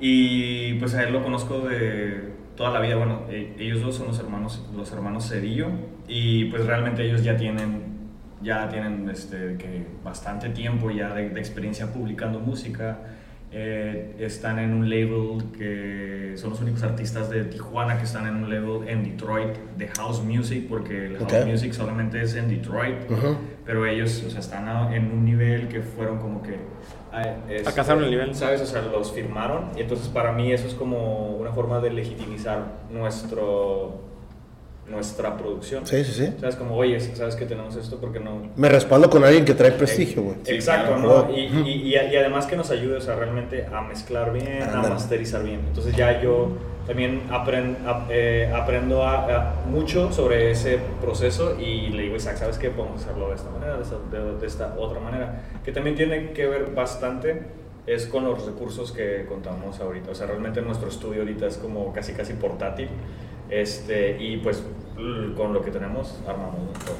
Y pues a él lo conozco de toda la vida, bueno, e- ellos dos son los hermanos, los hermanos Cedillo y pues realmente ellos ya tienen, ya tienen este, que bastante tiempo ya de experiencia publicando música. Eh, están en un label que son los únicos artistas de Tijuana que están en un label en Detroit de house music porque el house Ok. music solamente es en Detroit Ujú. pero ellos o sea, están a- en un nivel que fueron como que... Alcanzaron el nivel. ¿Sabes? O sea, los firmaron y entonces para mí eso es como una forma de legitimizar nuestro, nuestra producción. Sí, sí, sí. ¿Sabes? Como, oye, ¿sabes que tenemos esto? porque no...? Me respaldo con alguien que trae prestigio, güey. Sí, Exacto, claro. ¿no? Y, y, y- y además que nos ayude, o sea, realmente a mezclar bien, a Ándale. masterizar bien. Entonces ya yo también apren- ap- eh, aprendo a- a- mucho sobre ese proceso y le digo, Isaac, ¿sabes qué? Podemos hacerlo de esta manera, de esta, de- de esta otra manera. Que también tiene que ver bastante es con los recursos que contamos ahorita. O sea, realmente nuestro estudio ahorita es como casi casi portátil. Este, y pues con lo que tenemos armamos ¿no? todo.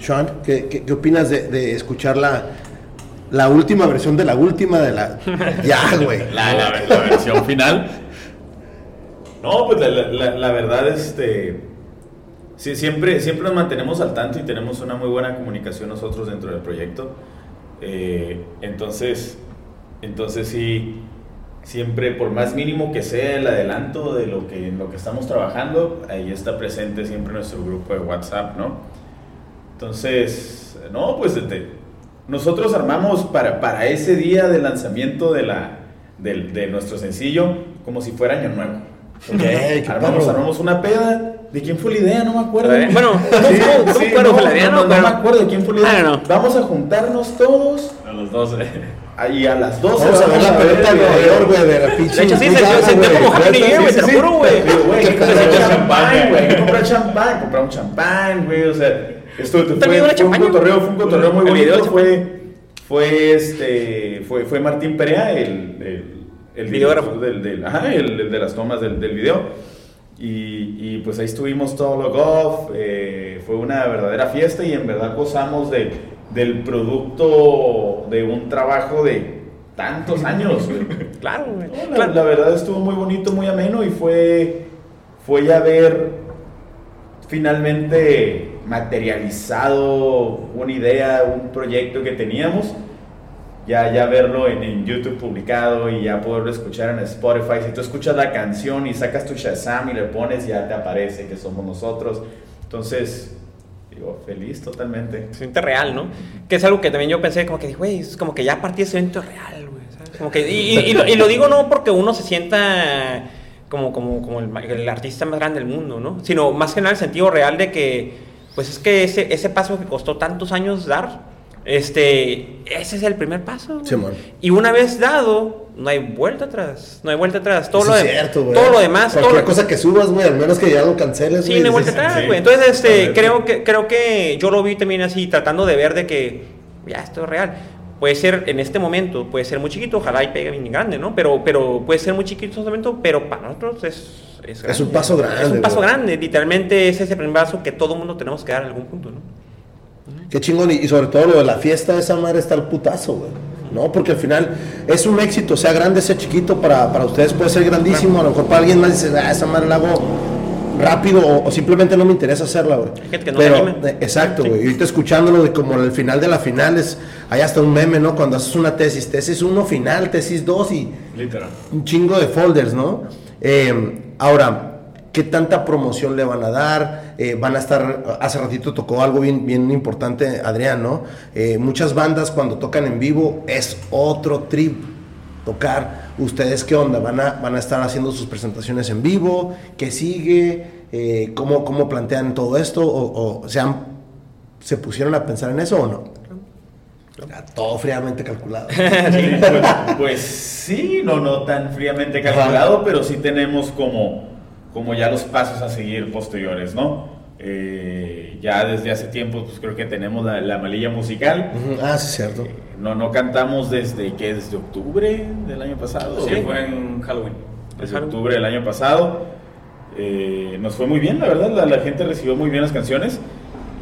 Sean, ¿qué, qué, qué opinas de, de escuchar la, la última versión de la última de la... Ya, güey. La, la- la versión final. No, pues la, la- la verdad, este. Sí, siempre, siempre nos mantenemos al tanto y tenemos una muy buena comunicación nosotros dentro del proyecto. Eh, entonces, entonces sí, siempre, por más mínimo que sea el adelanto de lo que, en lo que estamos trabajando, ahí está presente siempre nuestro grupo de WhatsApp, ¿no? Entonces, no, pues este, nosotros armamos para, para ese día de lanzamiento de, la, del- de nuestro sencillo como si fuera Año Nuevo. Ok, qué armamos, armamos una peda. ¿De quién fue la idea? No me acuerdo. Eh, bueno, no, Sí, no, no sí, me acuerdo, fue la idea, no, no, no, pero- me acuerdo de quién fue la idea. Ah, no. Vamos a juntarnos todos A los dos, eh. Ahí a las 12. Vamos a ver la pelota de Nueva York, güey, de la pinche... De hecho, sí, se- Guyana, se sintió güey. como Happy New Year, güey, te lo juro, güey. Champán, güey. Comprar champán. Comprar un champán, güey. O sea, esto fue, ¿También fue una champaña, un cotorreo, fue un cotorreo muy El video bonito. Fue, fue, este, fue, fue Martín Perea, el, el, el Videógrafo. Del, del- ajá, el, el de las tomas del, del video. Y, y, pues ahí estuvimos todo lo golf. eh, fue una verdadera fiesta y en verdad gozamos de, del producto de un trabajo de tantos años. güey. Claro, güey. No, la, Claro. la verdad estuvo muy bonito, muy ameno y fue, fue ya ver finalmente materializado una idea, un proyecto que teníamos, ya, ya verlo en, en YouTube publicado y ya poderlo escuchar en Spotify. Si tú escuchas la canción y sacas tu Shazam y le pones, ya te aparece que somos nosotros. Entonces, feliz totalmente. Se siente real, ¿no? Que es algo que también yo pensé, como que, güey, es como que ya a partir de real, güey. Como que, y, y- lo, digo no porque uno se sienta como, como, como el artista más grande del mundo, ¿no? Sino más que nada el sentido real de que, pues es que ese, ese paso que costó tantos años dar, este, ese es el primer paso. y una vez dado, no hay vuelta atrás, no hay vuelta atrás. Todo, Eso lo, de- cierto, todo lo demás, todo Cualquier lo- cosa que subas, güey, al menos que ya lo canceles, Sí, no hay vuelta atrás, güey. Entonces, este, creo que, creo que yo lo vi también así, tratando de ver de que ya esto es real. puede ser en este momento, puede ser muy chiquito, ojalá y pegue bien grande, ¿no? Pero, pero puede ser muy chiquito en este momento, pero para nosotros es... Es, Es un paso grande, Es un paso güey. grande, literalmente es ese primer paso que todo mundo tenemos que dar en algún punto, ¿no? Qué chingón, y, y sobre todo lo de la fiesta, esa madre está al putazo, güey. ¿No? Porque al final es un éxito, sea grande, sea chiquito, para, para ustedes puede ser grandísimo, a lo mejor para alguien más dice, ah, esa madre la hago rápido o, o simplemente no me interesa hacerla, güey. Hay gente que no se anima. eh, exacto, Sí. güey. Y ahorita escuchándolo de como el final de la final, es, hay hasta un meme, ¿no? Cuando haces una tesis, tesis 1 final, tesis 2 y Literal. un chingo de folders, ¿no? Eh, ahora, ¿qué tanta promoción le van a dar? Eh, van a estar, hace ratito tocó algo bien, bien importante, Adrián, ¿no? Eh, muchas bandas cuando tocan en vivo es otro trip tocar. ¿Ustedes qué onda? ¿Van a, van a estar haciendo sus presentaciones en vivo? ¿Qué sigue? Eh, ¿cómo, ¿Cómo plantean todo esto? ¿O, o se, han- se pusieron a pensar en eso o no? Todo fríamente calculado. Sí, pues, pues sí, no, no tan fríamente calculado, pero sí tenemos como, como ya los pasos a seguir posteriores, ¿no? Eh, ya desde hace tiempo, pues creo que tenemos la, la malilla musical. Ujú, ah, sí, cierto. Eh, No, no cantamos desde, ¿qué? Desde octubre del año pasado. Sí, ¿o? fue en Halloween. desde octubre del año pasado. Eh, nos fue muy bien, la verdad, la, la gente recibió muy bien las canciones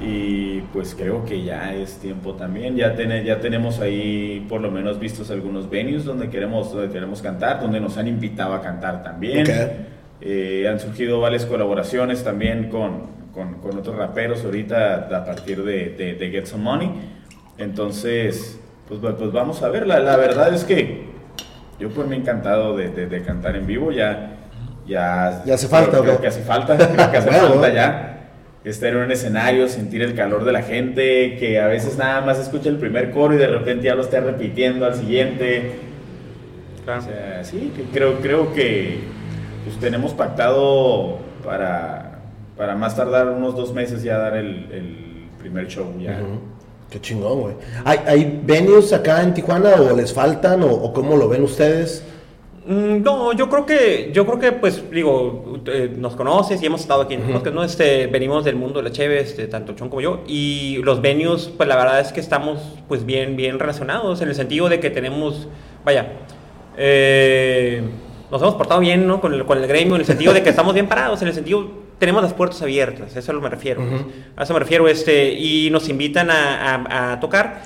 y pues creo que ya es tiempo también, ya, tene- ya tenemos ahí por lo menos vistos algunos venues donde queremos, donde queremos cantar, donde nos han invitado a cantar también. Ok. Eh, han surgido varias colaboraciones también con, con, con otros raperos ahorita a partir de, de, de Get Some Money. Entonces, pues, va- pues vamos a ver, la, la verdad es que yo pues me he encantado de, de- de cantar en vivo, ya... Ya, Ya hace falta, creo, creo que hace falta, creo que hace Bueno, falta ya estar en un escenario, sentir el calor de la gente, que a veces nada más escucha el primer coro y de repente ya lo está repitiendo al siguiente. Claro. O sea, sí, que creo, creo que pues, tenemos pactado para, para más tardar unos dos meses ya dar el, el primer show. Ya. Qué chingón, güey. ¿Hay, ¿Hay venues acá en Tijuana o les faltan o, o cómo lo ven ustedes? Mm, No, yo creo que, yo creo que, pues, digo, eh, nos conoces y hemos estado aquí en ¿no? Este, venimos del mundo de la cheve, este, tanto Chon como yo, y los venues, pues, la verdad es que estamos, pues, bien, bien relacionados, en el sentido de que tenemos, vaya, eh, nos hemos portado bien, ¿no? Con el, con el gremio, en el sentido de que estamos bien parados, en el sentido, tenemos las puertas abiertas, eso es a lo que me refiero, pues. a eso me refiero, este, y nos invitan a, a- a tocar,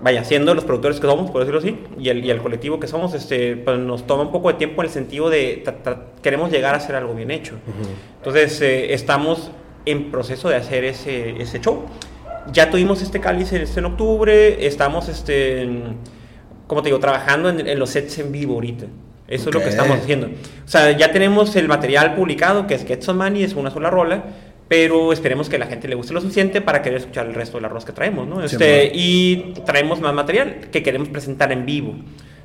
vaya, siendo los productores que somos, por decirlo así, y el, y el colectivo que somos, este, pues nos toma un poco de tiempo en el sentido de queremos llegar a hacer algo bien hecho. Entonces, eh, estamos en proceso de hacer ese, ese show. Ya tuvimos este cáliz en, este en octubre, estamos, este, en- como te digo, trabajando en, en los sets en vivo ahorita. Eso es lo que estamos haciendo. O sea, ya tenemos el material publicado, que es Get Some Money, es una sola rola, pero esperemos que la gente le guste lo suficiente para querer escuchar el resto del arroz que traemos, ¿no? Este, y traemos más material que queremos presentar en vivo.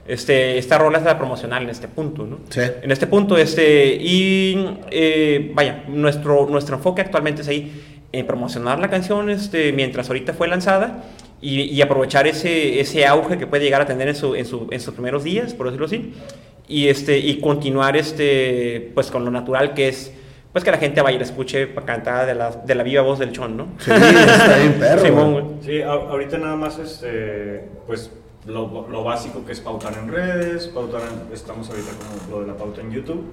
Este, esta rola es la promocional en este punto, ¿no? Sí. En este punto, este, y eh, vaya, nuestro, nuestro enfoque actualmente es ahí en promocionar la canción este, mientras ahorita fue lanzada y, y aprovechar ese, ese auge que puede llegar a tener en, su, en, su- en sus primeros días, por decirlo así, y, este, y continuar este, pues, con lo natural que es pues que la gente vaya y la escuche cantada de la, de la viva voz del chon, ¿no? Sí, está bien perro. Simón, güey. güey. Sí, a- ahorita nada más este, pues lo, lo básico que es pautar en redes, pautar en- estamos ahorita como lo de la pauta en YouTube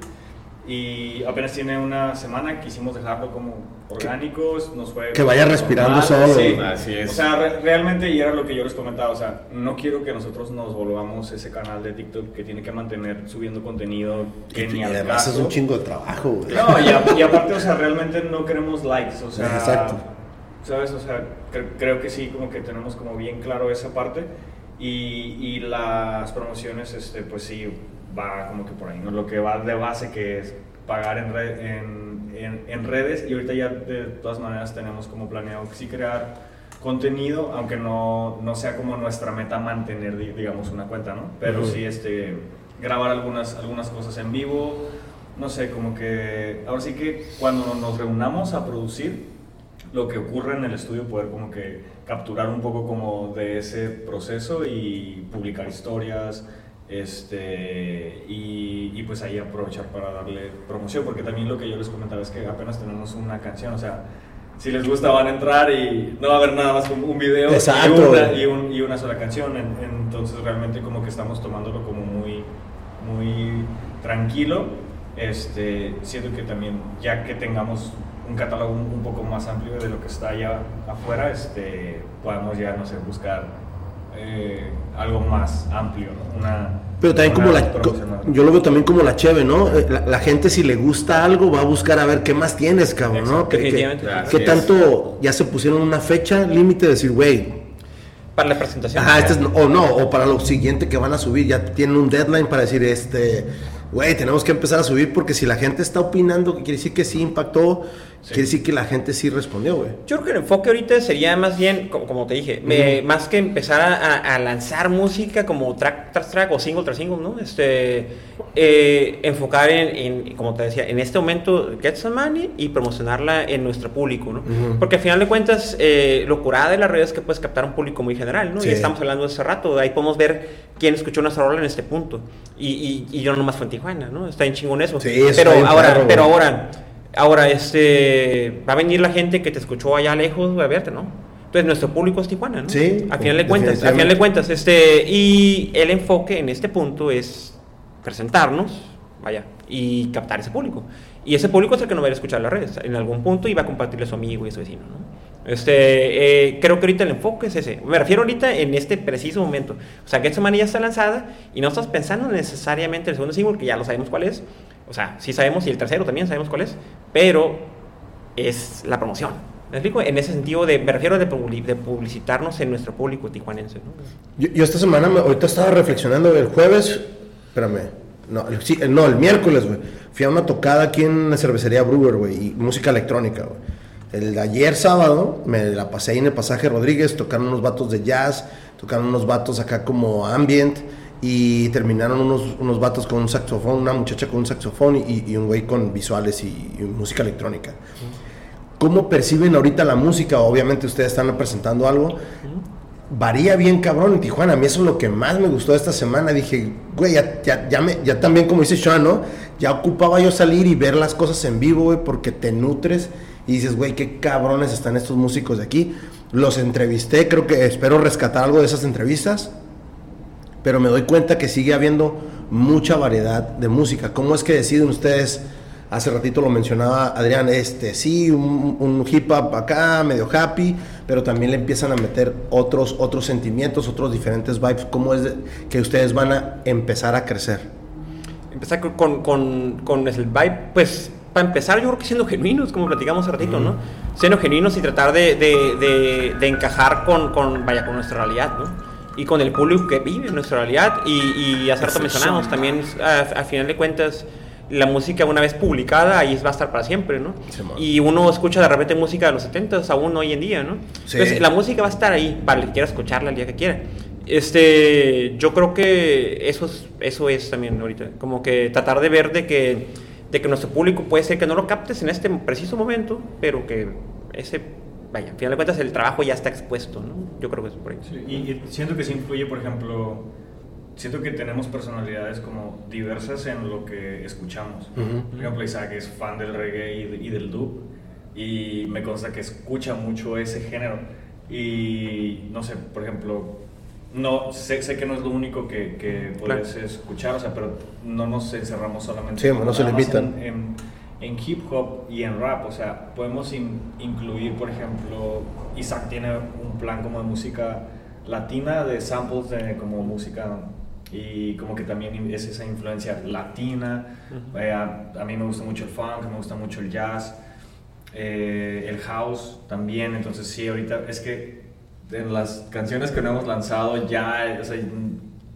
y apenas tiene una semana, quisimos dejarlo como orgánicos, nos fue... Que vaya respirando normal, solo. Sí, Así es. O sea, re- realmente, y era lo que yo les comentaba, o sea, no quiero que nosotros nos volvamos ese canal de TikTok que tiene que mantener subiendo contenido que Y ni al además es caso. un chingo de trabajo, güey. No, y, a- y aparte, o sea, realmente no queremos likes, o sea, Exacto. ¿sabes? O sea, cre- creo que sí, como que tenemos como bien claro esa parte y, y las promociones, este, pues sí, va como que por ahí, ¿no? Lo que va de base que es pagar en, red- en, en, en redes y ahorita ya de todas maneras tenemos como planeado sí crear contenido, aunque no, no sea como nuestra meta mantener, di- digamos, una cuenta, ¿no? Pero sí, este, grabar algunas, algunas cosas en vivo, no sé, como que ahora sí que cuando nos reunamos a producir, lo que ocurre en el estudio, poder como que capturar un poco como de ese proceso y publicar historias, este, y, y pues ahí aprovechar para darle promoción, porque también lo que yo les comentaba es que apenas tenemos una canción, o sea, si les gusta van a entrar y no va a haber nada más un, un video y una, y, un- y una sola canción. En- entonces realmente como que estamos tomándolo como muy, muy tranquilo. Este, siento que también ya que tengamos un catálogo un, un poco más amplio de lo que está allá afuera, este, podamos ya, no sé, buscar eh, algo más amplio, ¿no? Una, Pero también una como la... Yo lo veo también como la cheve, ¿no? Eh, La, la gente si le gusta algo va a buscar a ver qué más tienes, cabrón, ¿no? Así que es. tanto ya se pusieron una fecha límite de decir, güey, Para la presentación. Ajá, este es, o no, o para lo siguiente que van a subir, ya tienen un deadline para decir, este, güey, tenemos que empezar a subir porque si la gente está opinando, quiere decir que sí impactó, quiere decir que la gente sí respondió, güey. Yo creo que el enfoque ahorita sería más bien, como, como te dije, me- más que empezar a, a- lanzar música como track tras track o single tras single, ¿no? Este, eh, enfocar en, en, como te decía, en este momento Get Some Money y promocionarla en nuestro público, ¿no? Ujú. Porque al final de cuentas, eh, lo curada de las redes es que puedes captar un público muy general, ¿no? Sí. Y estamos hablando de hace rato, ahí podemos ver quién escuchó nuestra rola en este punto. Y, y, y yo nomás fue en Tijuana, ¿no? Está en chingón eso. Sí, eso pero ahora, perro, pero güey. ahora, ahora, este, va a venir la gente que te escuchó allá lejos güey, a verte, ¿no? Entonces nuestro público es Tijuana, ¿no? Sí, Al final de cuentas, al final de cuentas, este, y el enfoque en este punto es presentarnos, vaya, y captar ese público. Y ese público es el que no va a ir a escuchar las redes en algún punto y va a compartirle a su amigo y a su vecino, ¿no? Este, eh, creo que ahorita el enfoque es ese. Me refiero ahorita en este preciso momento. O sea, que esta manía ya está lanzada y no estás pensando necesariamente en el segundo single, que ya lo sabemos cuál es. O sea, sí sabemos y el tercero también sabemos cuál es, pero es la promoción. ¿Me explico? En ese sentido, de, me refiero de, de publicitarnos en nuestro público tijuanense. ¿no? Yo, esta semana, me- ahorita estaba reflexionando, el jueves, espérame, no, el, sí, no, el miércoles, güey, fui a una tocada aquí en la cervecería Brewer, güey, y música electrónica, güey. El ayer sábado me la pasé ahí en el pasaje Rodríguez, tocaron unos vatos de jazz, tocaron unos vatos acá como ambient y terminaron unos, unos vatos con un saxofón, una muchacha con un saxofón y, y un güey con visuales y, y música electrónica. ¿Cómo perciben ahorita la música? Obviamente ustedes están presentando algo. Varía bien cabrón en Tijuana. A mí eso es lo que más me gustó esta semana. Dije, güey, ya, ya, ya, me- ya también como dice Sean, ¿no? Ya ocupaba yo salir y ver las cosas en vivo, güey, porque te nutres y dices, güey, qué cabrones están estos músicos de aquí. Los entrevisté, creo que espero rescatar algo de esas entrevistas pero me doy cuenta que sigue habiendo mucha variedad de música. ¿Cómo es que deciden ustedes? Hace ratito lo mencionaba Adrián, este, sí, un, un hip hop acá, medio happy, pero también le empiezan a meter otros, otros sentimientos, otros diferentes vibes. ¿Cómo es que ustedes van a empezar a crecer? Empezar con, con, con, el vibe, pues para empezar yo creo que siendo genuinos, como platicamos hace ratito, ¿no? Siendo genuinos y tratar de, de, de, de encajar con, con, vaya, con nuestra realidad, ¿no? Y con el público que vive en nuestra realidad. Y, y hace rato mencionamos también, a- al final de cuentas, la música una vez publicada, ahí va a estar para siempre, ¿no? Sí, y uno escucha de repente música de los 70 aún hoy en día, ¿no? Sí. Entonces, la música va a estar ahí para el que quiera escucharla el día que quiera. Este, yo creo que eso es, eso es también ahorita, como que tratar de ver de que, de que nuestro público puede ser que no lo captes en este preciso momento, pero que ese, vaya, al final de cuentas el trabajo ya está expuesto, ¿no? Yo creo que es por ahí. Sí, y, y siento que sí influye, por ejemplo, siento que tenemos personalidades como diversas en lo que escuchamos. Ujú. Por ejemplo, Isaac es fan del reggae y, y del dub y me consta que escucha mucho ese género. Y no sé, por ejemplo, no sé, sé que no es lo único que, que puedes escuchar, o sea, pero no nos encerramos solamente Sí, no se limitan. en- en, en hip hop y en rap, o sea, podemos in- incluir, por ejemplo, Isaac tiene un plan como de música latina, de samples de como música y como que también es esa influencia latina. Eh, a, a mí me gusta mucho el funk, me gusta mucho el jazz, eh, el house también, entonces sí, ahorita es que en las canciones que no hemos lanzado ya, o sea,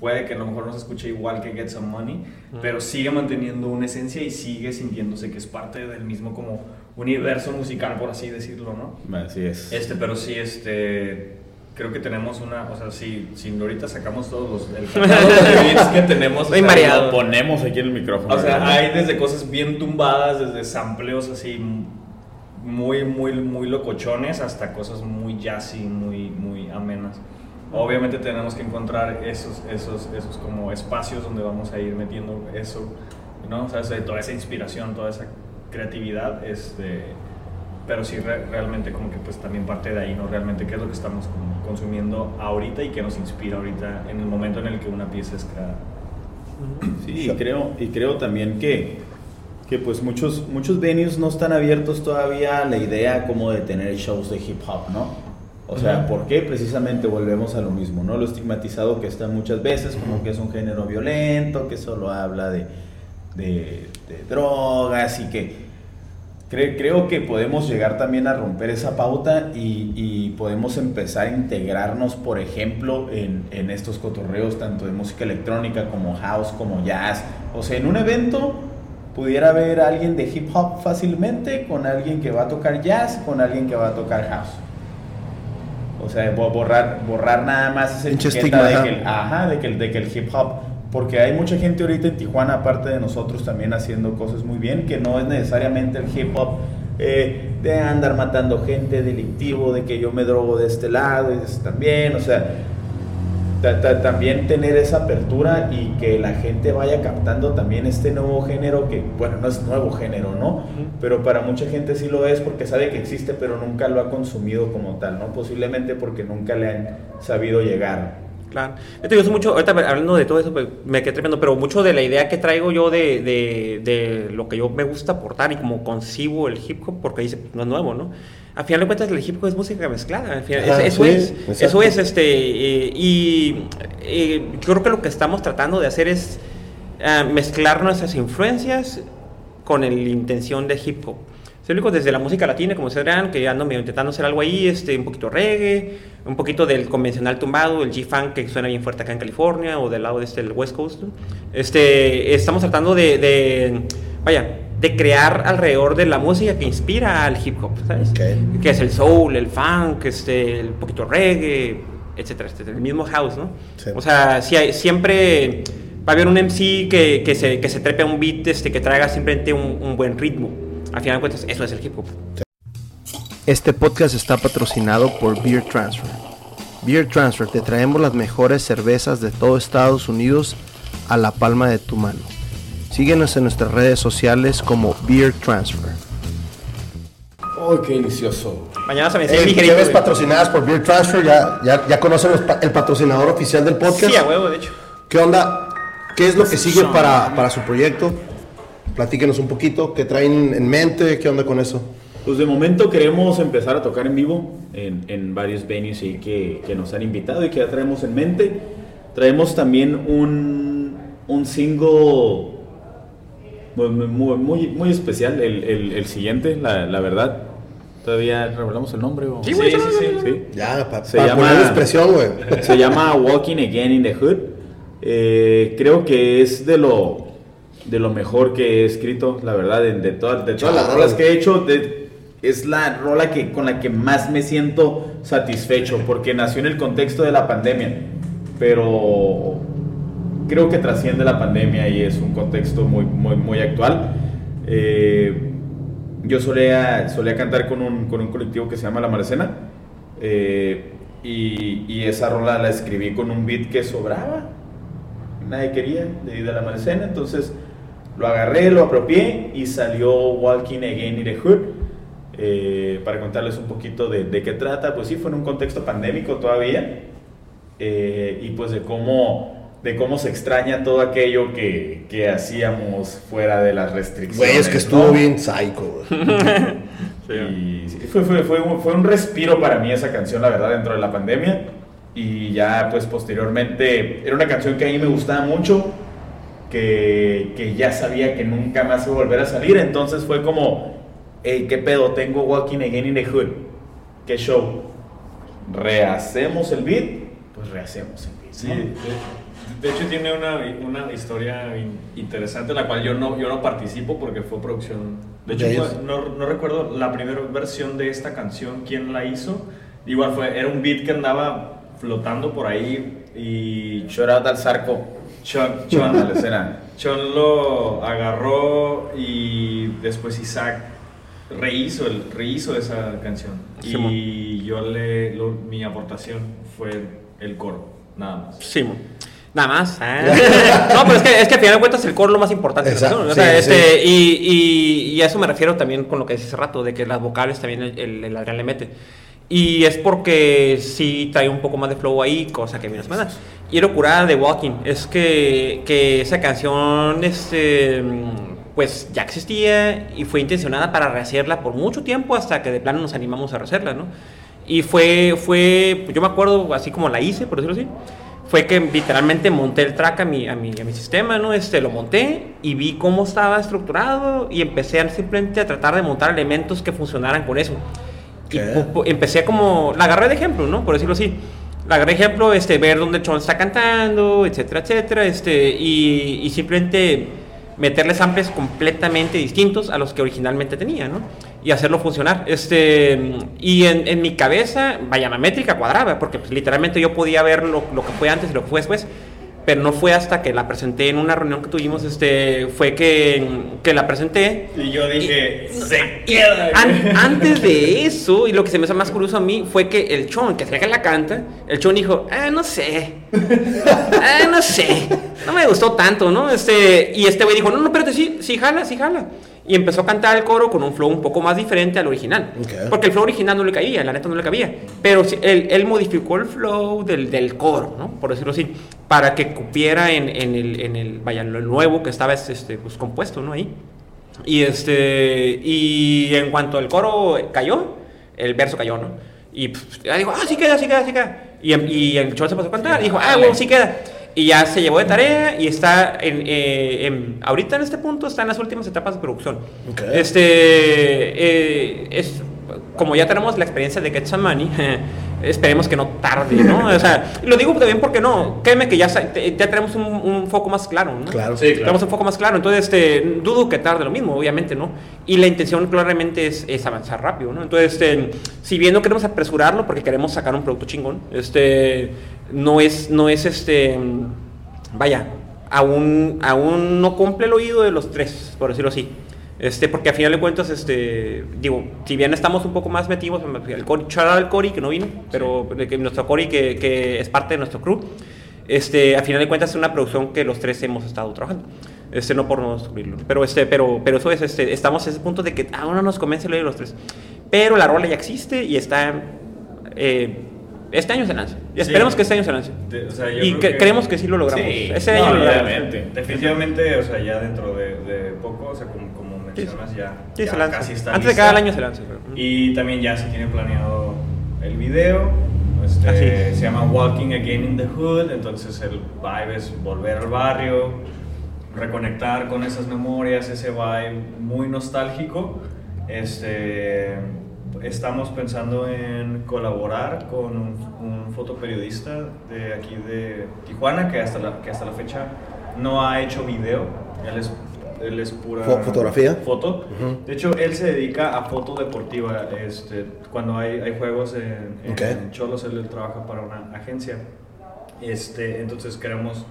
puede que a lo mejor no se escuche igual que Get Some Money, pero sigue manteniendo una esencia y sigue sintiéndose que es parte del mismo como universo musical, por así decirlo, ¿no? Así es. Este, pero sí, este, creo que tenemos una, o sea, si, si ahorita sacamos todos los, el de beats que tenemos, o Muy sea, variado. Lo ponemos aquí en el micrófono. o sea, hay desde cosas bien tumbadas, desde sampleos así muy, muy, muy locochones hasta cosas muy jazzy, muy, muy amenas. Obviamente tenemos que encontrar esos, esos, esos como espacios donde vamos a ir metiendo eso, ¿no? O sea, toda esa inspiración, toda esa creatividad, este, pero sí re- realmente como que pues también parte de ahí, ¿no? Realmente qué es lo que estamos como consumiendo ahorita y qué nos inspira ahorita en el momento en el que una pieza es creada. Sí, y creo, y creo también que, que pues muchos, muchos venues no están abiertos todavía a la idea como de tener shows de hip hop, ¿no? O sea, ¿por qué? Precisamente volvemos a lo mismo, ¿no? Lo estigmatizado que está muchas veces, como que es un género violento, que solo habla de, de, de drogas y que cre- creo que podemos llegar también a romper esa pauta y, y podemos empezar a integrarnos, por ejemplo, en, en estos cotorreos tanto de música electrónica como house, como jazz. O sea, en un evento pudiera haber alguien de hip hop fácilmente con alguien que va a tocar jazz, con alguien que va a tocar house. O sea, bo- borrar, borrar nada más esa etiqueta de que, el, ajá, de, que el, de que el hip hop, porque hay mucha gente ahorita en Tijuana, aparte de nosotros, también haciendo cosas muy bien, que no es necesariamente el hip hop eh, de andar matando gente, delictivo, de que yo me drogo de este lado y de este también, o sea, también tener esa apertura y que la gente vaya captando también este nuevo género que, bueno, no es nuevo género, ¿no? Pero para mucha gente sí lo es porque sabe que existe, pero nunca lo ha consumido como tal, ¿no? Posiblemente porque nunca le han sabido llegar. Claro. Yo eso mucho, ahorita hablando de todo eso, pues, me quedé tremendo, pero mucho de la idea que traigo yo de, de, de lo que yo me gusta aportar y como concibo el hip hop, porque dice, no es nuevo, ¿no? Al final de cuentas, el hip hop es música mezclada. al final- eso sí, es. exacto. Eso es, este. eh, y eh, yo creo que lo que estamos tratando de hacer es ah, mezclar nuestras influencias con la intención de hip hop. Lo digo desde la música latina, como ustedes verán, que ando medio intentando hacer algo ahí, este, un poquito reggae, un poquito del convencional tumbado, el G-Funk que suena bien fuerte acá en California, o del lado de este, del West Coast. Este, estamos tratando de, de, vaya, de crear alrededor de la música que inspira al hip hop, ¿sabes? Ok. Que es el soul, el funk, este, el poquito reggae, etcétera, etcétera, el mismo house, ¿no? Sí. O sea, si hay- siempre va a haber un MC que, que, se, que se trepe a un beat este, que traiga simplemente un, un buen ritmo. Al final de cuentas, eso es el hip hop. Este podcast está patrocinado por Beer Transfer. Beer Transfer, te traemos las mejores cervezas de todo Estados Unidos a la palma de tu mano. Síguenos en nuestras redes sociales como Beer Transfer. ¡Oh, qué delicioso! Mañana se me ligerito, ves güey. patrocinadas por Beer Transfer, ya, ya, ya conocen el patrocinador oficial del podcast. Sí, a huevo, de hecho. ¿Qué onda? ¿Qué es lo que sigue para, para su proyecto? Platíquenos un poquito, ¿qué traen en mente? ¿Qué onda con eso? Pues de momento queremos empezar a tocar en vivo en, en varios venues ahí que, que nos han invitado y que ya traemos en mente. Traemos también un, un single muy, muy, muy, muy especial, el, el- el siguiente, la, la verdad. ¿Todavía revelamos el nombre? O? Sí, sí, sí, sí, sí, sí. Ya, para Se llama- expresión, güey. Se llama Walking Again in the Hood. Eh, creo que es de lo, de lo mejor que he escrito, la verdad, de, de todas, de todas las rolas que he hecho. de- es la rola que, con la que más me siento satisfecho, porque nació en el contexto de la pandemia, pero creo que trasciende la pandemia y es un contexto muy, muy, muy actual. Eh, yo solía, solía cantar con un, con un colectivo que se llama La Marcena. eh, y, y esa rola la escribí con un beat que sobraba. Nadie quería de, de La Marcena. Entonces lo agarré, lo apropié y salió Walking Again in the Hood. Eh, para contarles un poquito de, de qué trata, pues sí, fue en un contexto pandémico todavía. eh, y pues de cómo, de cómo se extraña todo aquello que, que hacíamos fuera de las restricciones. Güey, es que estuvo ¿no? bien psycho, güey. Y sí, fue, fue, fue, un, fue un respiro para mí esa canción, la verdad, dentro de la pandemia. Y ya, pues posteriormente, era una canción que a mí me gustaba mucho, que, que ya sabía que nunca más iba a volver a salir. Entonces fue como, hey, ¿qué pedo? Tengo Walking Again in the Hood. ¿Qué show? ¿Rehacemos el beat? Pues rehacemos el beat. Sí, ¿no? de, de hecho tiene una, una historia in- interesante, la cual yo no, yo no participo porque fue producción. De hecho, no, no recuerdo la primera versión de esta canción, quién la hizo. Igual fue, era un beat que andaba flotando por ahí y Shout out al Zarco. A la Chon, escena. Chon lo agarró y después Isaac rehizo, el, rehizo esa canción. Simón. Y yo le, lo- mi aportación fue el coro, nada más. Sí, mo. Nada más. Ah. no, pero es que, es que al final de cuentas el coro es lo más importante. de la Exacto, canción, o sea, sí, este, Y, y- y a eso me refiero también con lo que decía hace rato, de que las vocales también el, el- el Adrián le mete. Y es porque sí trae un poco más de flow ahí, cosa que a mí. Y lo curada de Walking es que, que esa canción, este, pues ya existía y fue intencionada para rehacerla por mucho tiempo hasta que de plano nos animamos a rehacerla, ¿no? Y fue, fue, yo me acuerdo así como la hice, por decirlo así, fue que literalmente monté el track a mi, a mi, a mi sistema, ¿no? Este, lo monté y vi cómo estaba estructurado y empecé a simplemente a tratar de montar elementos que funcionaran con eso. Y pu- pu- empecé como, la agarré de ejemplo, ¿no? Por decirlo así. La agarré de ejemplo, este, ver dónde Chon está cantando, etcétera, etcétera, este, y, y simplemente meterle samples completamente distintos a los que originalmente tenía, ¿no? Y hacerlo funcionar. Este, y en, en mi cabeza, vaya, la métrica cuadraba, porque pues, literalmente yo podía ver lo, lo que fue antes y lo que fue después, pero no fue hasta que la presenté en una reunión que tuvimos, este, fue que, que la presenté Y yo dije, y- se queda. an- antes de eso, y lo que se me hizo más curioso a mí fue que el chon, que se que la canta, el chon dijo, ah, no sé, ah, no sé, no me gustó tanto, ¿no? Este, y este güey dijo, no, no, espérate, sí, sí jala, sí jala. Y empezó a cantar el coro con un flow un poco más diferente al original. Ok. Porque el flow original no le caía, la neta no le cabía. Pero él, él modificó el flow del, del coro, ¿no? Por decirlo así, para que cupiera en, en el, en el, vaya, lo nuevo que estaba este, pues, compuesto, ¿no? Ahí. Y este y en cuanto el coro cayó, el verso cayó, ¿no? Y pues, ya digo, ah, sí queda, sí queda, sí queda. Y, y el chon se pasó a cantar y dijo, ah, bueno, sí queda. Y ya se llevó de tarea y está en, eh, en- ahorita en este punto está en las últimas etapas de producción. Ok. Este eh, es como ya tenemos la experiencia de Get Some Money, esperemos que no tarde, ¿no? O sea, lo digo también porque no, créeme que ya, ya tenemos un, un foco más claro, ¿no? Claro. Sí, claro. Tenemos un poco más claro, entonces este, dudo que tarde lo mismo, obviamente, ¿no? Y la intención claramente es, es avanzar rápido, ¿no? Entonces, este, si bien no queremos apresurarlo porque queremos sacar un producto chingón, este, no es, no es este, vaya, aún, aún no cumple el oído de los tres, por decirlo así. Este, porque a final de cuentas, este, digo, si bien estamos un poco más metidos, el out al Cory que no vino, pero que nuestro Cory que, que es parte de nuestro crew, este, a final de cuentas es una producción que los tres hemos estado trabajando. Este, no por no descubrirlo. Pero, este, pero, pero eso es, este, estamos en ese punto de que aún no nos convence lo de los tres. Pero la rola ya existe y está. eh, este año se lanza. Y esperemos Sí. que este año se lance. De- o sea, y creo que- creemos que sí lo logramos. Sí. Ese No, año lo logramos. Definitivamente, o sea, ya dentro de, de poco, o sea, como, como Sí, mencionas, ya, Sí, ya se lanza. casi está Antes de lista. cada año se lanza. Y también ya se tiene planeado el video. Este, Así es. se llama Walking Again in the Hood. Entonces el vibe es volver al barrio, reconectar con esas memorias, ese vibe muy nostálgico. Este, estamos pensando en colaborar con un, un fotoperiodista de aquí de Tijuana que hasta la, que hasta la fecha no ha hecho video. Él es, él es pura Fo- fotografía. foto. Ujú. De hecho, él se dedica a foto deportiva. Este, cuando hay, hay juegos en, en Ok. Cholos, él trabaja para una agencia. Este, entonces queremos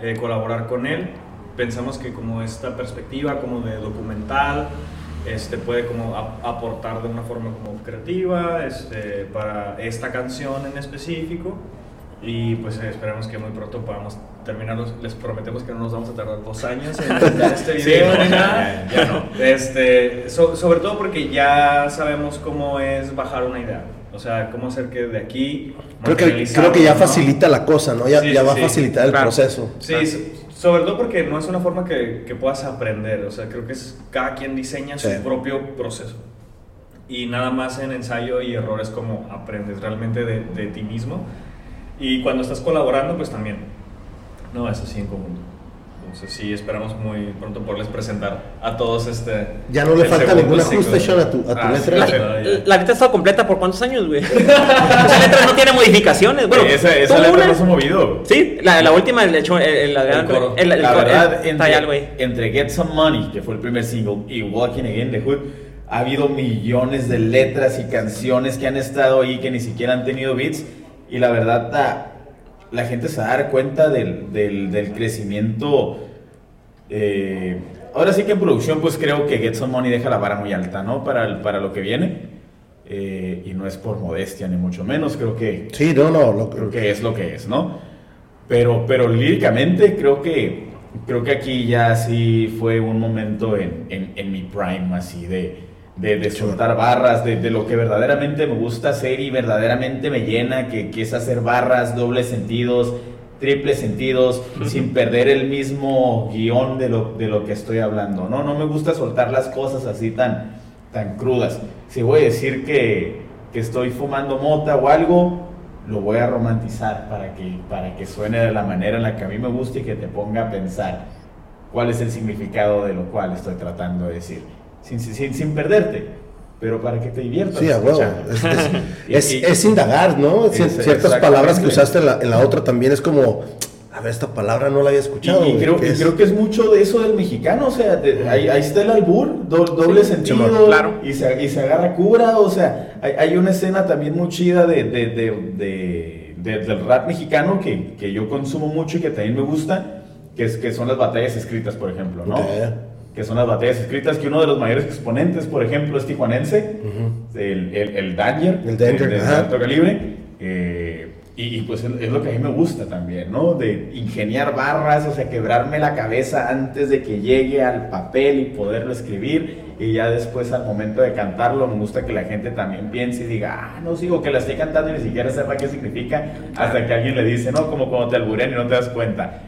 eh, colaborar con él. Pensamos que como esta perspectiva como de documental este, puede como ap- aportar de una forma como creativa este, para esta canción en específico. Y pues eh, esperemos que muy pronto podamos terminarlos. Les prometemos que no nos vamos a tardar dos años en editar este Sí, video. no, ni ya, nada. ya, no. Este, so- sobre todo porque ya sabemos cómo es bajar una idea. O sea, cómo hacer que de aquí. Creo que, creo que ya ¿no? facilita la cosa, ¿no? Ya, Sí, ya sí, va a sí. facilitar el Claro. proceso. Sí, so- sobre todo porque no es una forma que, que puedas aprender. O sea, creo que es cada quien diseña Sí. su propio proceso. Y nada más en ensayo y error es como aprendes realmente de, de ti mismo. Y cuando estás colaborando, pues también. No es así en conjunto. Entonces sí, esperamos muy pronto poderles presentar a todos este... Ya no le falta ningún ajuste, Sean, a tu, a tu Ah, sí, letra. La, sí, todavía. la letra ha estado completa por cuántos años, güey. Esa letra no tiene modificaciones. Bueno, esa esa tuvo letra una- no se ha movido. Sí, la, la última, el hecho, el, el, El coro. el- el la verdad, entre, entre Get Some Money, que fue el primer single, y Walking Again the Hood, ha habido millones de letras y canciones que han estado ahí que ni siquiera han tenido beats. Y la verdad, la, la gente se va a dar cuenta del, del, del crecimiento. eh, ahora sí que en producción, pues creo que Get Some Money deja la vara muy alta, ¿no? Para, el- para lo que viene. Eh, y no es por modestia, ni mucho menos. Creo que Sí, no, no. Lo, creo que es lo que es, ¿no? Pero, pero líricamente creo que, creo que aquí ya sí fue un momento en, en, en mi prime, así de, de, de soltar barras, de, de, lo que verdaderamente me gusta hacer y verdaderamente me llena, que, que es hacer barras, dobles sentidos, triples sentidos, sin perder el mismo guion de lo, de lo que estoy hablando. No, no me gusta soltar las cosas así tan, tan crudas. Si voy a decir que, que estoy fumando mota o algo, lo voy a romantizar para que, para que suene de la manera en la que a mí me gusta y que te ponga a pensar cuál es el significado de lo cual estoy tratando de decir, sin, sin, sin perderte, pero para que te diviertas. Sí, a huevo. Es, es, es, es, indagar, ¿no? Ciertas palabras que usaste en la, en la, otra también es como, a ver, esta palabra no la había escuchado. Y, y creo, y creo que es mucho de eso del mexicano, o sea, de, ahí, ahí, está el albur, do, doble sí, sentido, claro. y, se, y se agarra cura, o sea, hay, hay una escena también muy chida de, de, de, de del rap mexicano que, que, yo consumo mucho y que también me gusta, que, es, que son las batallas escritas, por ejemplo, ¿no? Okay. Que son las batallas escritas, que uno de los mayores exponentes, por ejemplo, es tijuanense, uh -huh. el, el, el, Danger, el Danger, de, de alto calibre. Eh, y, y, pues es lo que a mí me gusta también, ¿no? De ingeniar barras, o sea, quebrarme la cabeza antes de que llegue al papel y poderlo escribir. Y ya después, al momento de cantarlo, me gusta que la gente también piense y diga, ah, no sigo que la estoy cantando y ni siquiera sepa qué significa, hasta que alguien le dice, no, como cuando te alburen y no te das cuenta.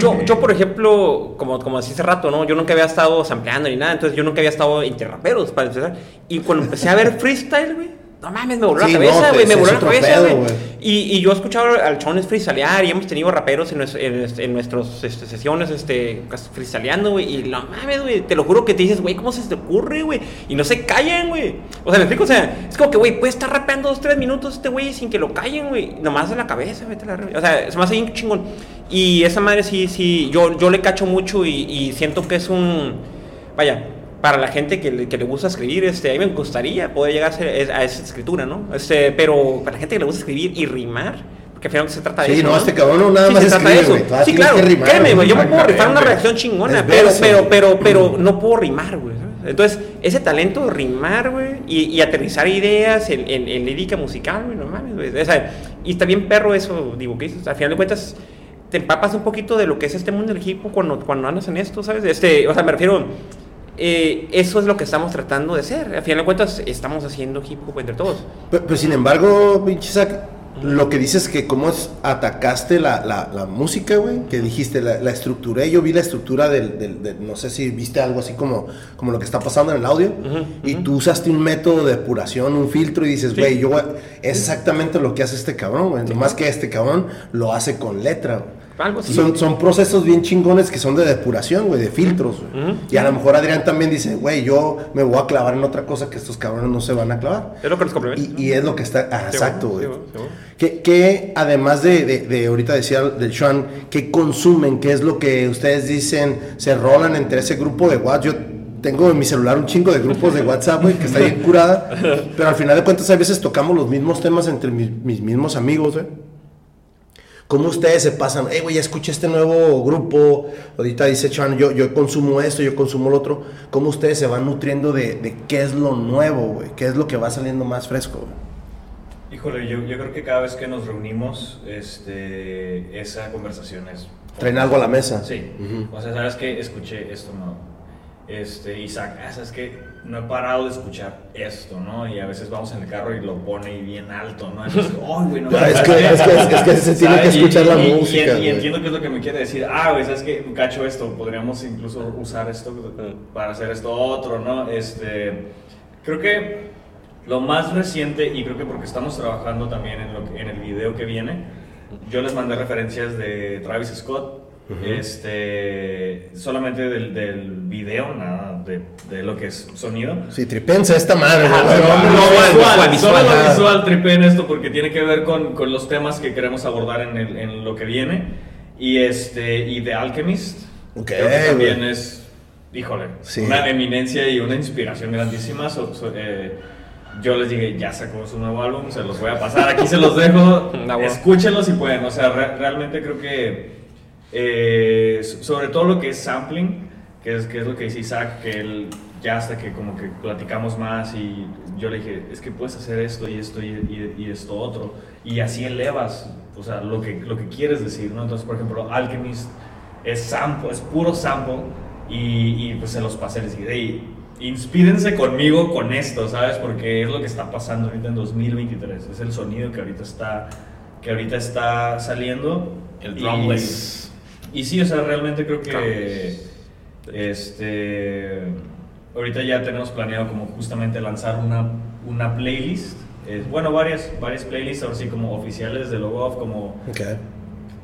Yo, yo por ejemplo, como, como decía hace rato, ¿no? Yo nunca había estado sampleando ni nada, entonces yo nunca había estado entre raperos, para empezar. Y cuando empecé a ver freestyle, güey no mames, me voló sí, la cabeza, güey, no, me voló la cabeza, güey. Y, y, yo he escuchado al Chones freestylear y hemos tenido raperos en, en, en nuestras este, sesiones este, freestyleando, güey. Y no mames, güey, te lo juro que te dices, güey, ¿cómo se te ocurre, güey? Y no se callan, güey. O sea, me explico, o sea, es como que, güey, puede estar rapeando dos, tres minutos este güey sin que lo callen, güey. Nomás de la cabeza, vete la O sea, se me hace bien chingón. Y esa madre sí, sí, yo, yo le cacho mucho y, y siento que es un. Vaya, para la gente que le, que le, gusta escribir, este, a mí me gustaría poder llegar a, esa escritura, ¿no? Este, pero para la gente que le gusta escribir y rimar, porque al final se trata de sí, eso. Sí, no, no, este cabrón no nada sí, más se escribe, trata de eso. güey. Sí, claro, créeme, güey, yo me puedo rifar una reacción chingona, pero, pero, pero, pero no puedo rimar, güey. Entonces, ese talento de rimar, güey, y, y, aterrizar ideas en, en, en lírica musical, güey, no mames, güey. O sea, y está bien perro eso, digo, que al final de cuentas te empapas un poquito de lo que es este mundo del hip cuando, cuando andas en esto, ¿sabes? Este, o sea, me refiero eh, eso es lo que estamos tratando de hacer. Al final de cuentas, estamos haciendo hip hop entre todos. Pero, pero sin embargo, pinche lo que dices que cómo es, atacaste la, la, la música, güey, que dijiste, la, la, estructuré, yo vi la estructura del, del, del, no sé si viste algo así como, como lo que está pasando en el audio, uh -huh, y uh -huh. tú usaste un método de depuración, un filtro, y dices, güey, sí. yo, es exactamente lo que hace este cabrón, güey, sí. nomás que este cabrón lo hace con letra, güey. Algo así. Son, son procesos bien chingones que son de depuración, güey, de filtros, güey. Uh -huh. Y a lo mejor Adrián también dice, güey, yo me voy a clavar en otra cosa que estos cabrones no se van a clavar. Es lo que nos complementa. Y, y, es lo que está, ah, exacto, güey. Que, que, además de, de, de, ahorita decía del Sean, ¿qué consumen? ¿Qué es lo que ustedes dicen? Se rolan entre ese grupo de WhatsApp. Yo tengo en mi celular un chingo de grupos de WhatsApp, güey, que está bien curada. Pero al final de cuentas, a veces tocamos los mismos temas entre mis, mis mismos amigos, güey. ¿Cómo ustedes se pasan? Eh, güey, ya escuché este nuevo grupo. Ahorita dice Chan, yo, yo consumo esto, yo consumo lo otro. ¿Cómo ustedes se van nutriendo de, de qué es lo nuevo, güey? ¿Qué es lo que va saliendo más fresco, güey? Híjole, yo, yo, creo que cada vez que nos reunimos, este, esa conversación es... Traen algo a la mesa. Sí. Uh -huh. O sea, ¿sabes qué? Escuché esto, ¿no? Este, Isaac, ah, ¿sabes qué? No he parado de escuchar esto, ¿no? Y a veces vamos en el carro y lo pone bien alto, ¿no? Entonces, oh, güey, no, es, que, es, que, es, que, se tiene que escuchar y, la y, música. Y, y, entiendo qué es lo que me quiere decir. Ah, güey, ¿sabes qué? Cacho esto, podríamos incluso usar esto para hacer esto otro, ¿no? Este, creo que lo más reciente, y creo que porque estamos trabajando también en, lo que, en el video que viene, yo les mandé referencias de Travis Scott, Uh -huh. Este, solamente del, del video, nada de, de, lo que es sonido. Sí, tripensa esta madre. Ajá, no, no, no, visual, visual, solo lo visual tripen esto porque tiene que ver con, con los temas que queremos abordar en, el, en, lo que viene. Y, este, y The Alchemist, okay, creo que también wey. es, híjole, sí. una eminencia y una inspiración grandísima. So, so, eh, yo les dije, ya sacó su nuevo álbum, se los voy a pasar, aquí se los dejo, no, escúchenlos si pueden. O sea, re realmente creo que eh, sobre todo lo que es sampling, que es, que es lo que dice Isaac, que él ya hasta que como que platicamos más y yo le dije, es que puedes hacer esto y esto y, y- y esto otro. Y así elevas, o sea, lo que, lo que quieres decir, ¿no? Entonces, por ejemplo, Alchemist es sample, es puro sample y, y pues se los pasé, les dije, hey, inspírense conmigo con esto, ¿sabes? Porque es lo que está pasando ahorita en 2023, es el sonido que ahorita está, que ahorita está saliendo. El drumless. Y sí, o sea, realmente creo que este ahorita ya tenemos planeado como justamente lanzar una, una playlist. eh, bueno, varias, varias playlists, ahora sí como oficiales de Logo Off, como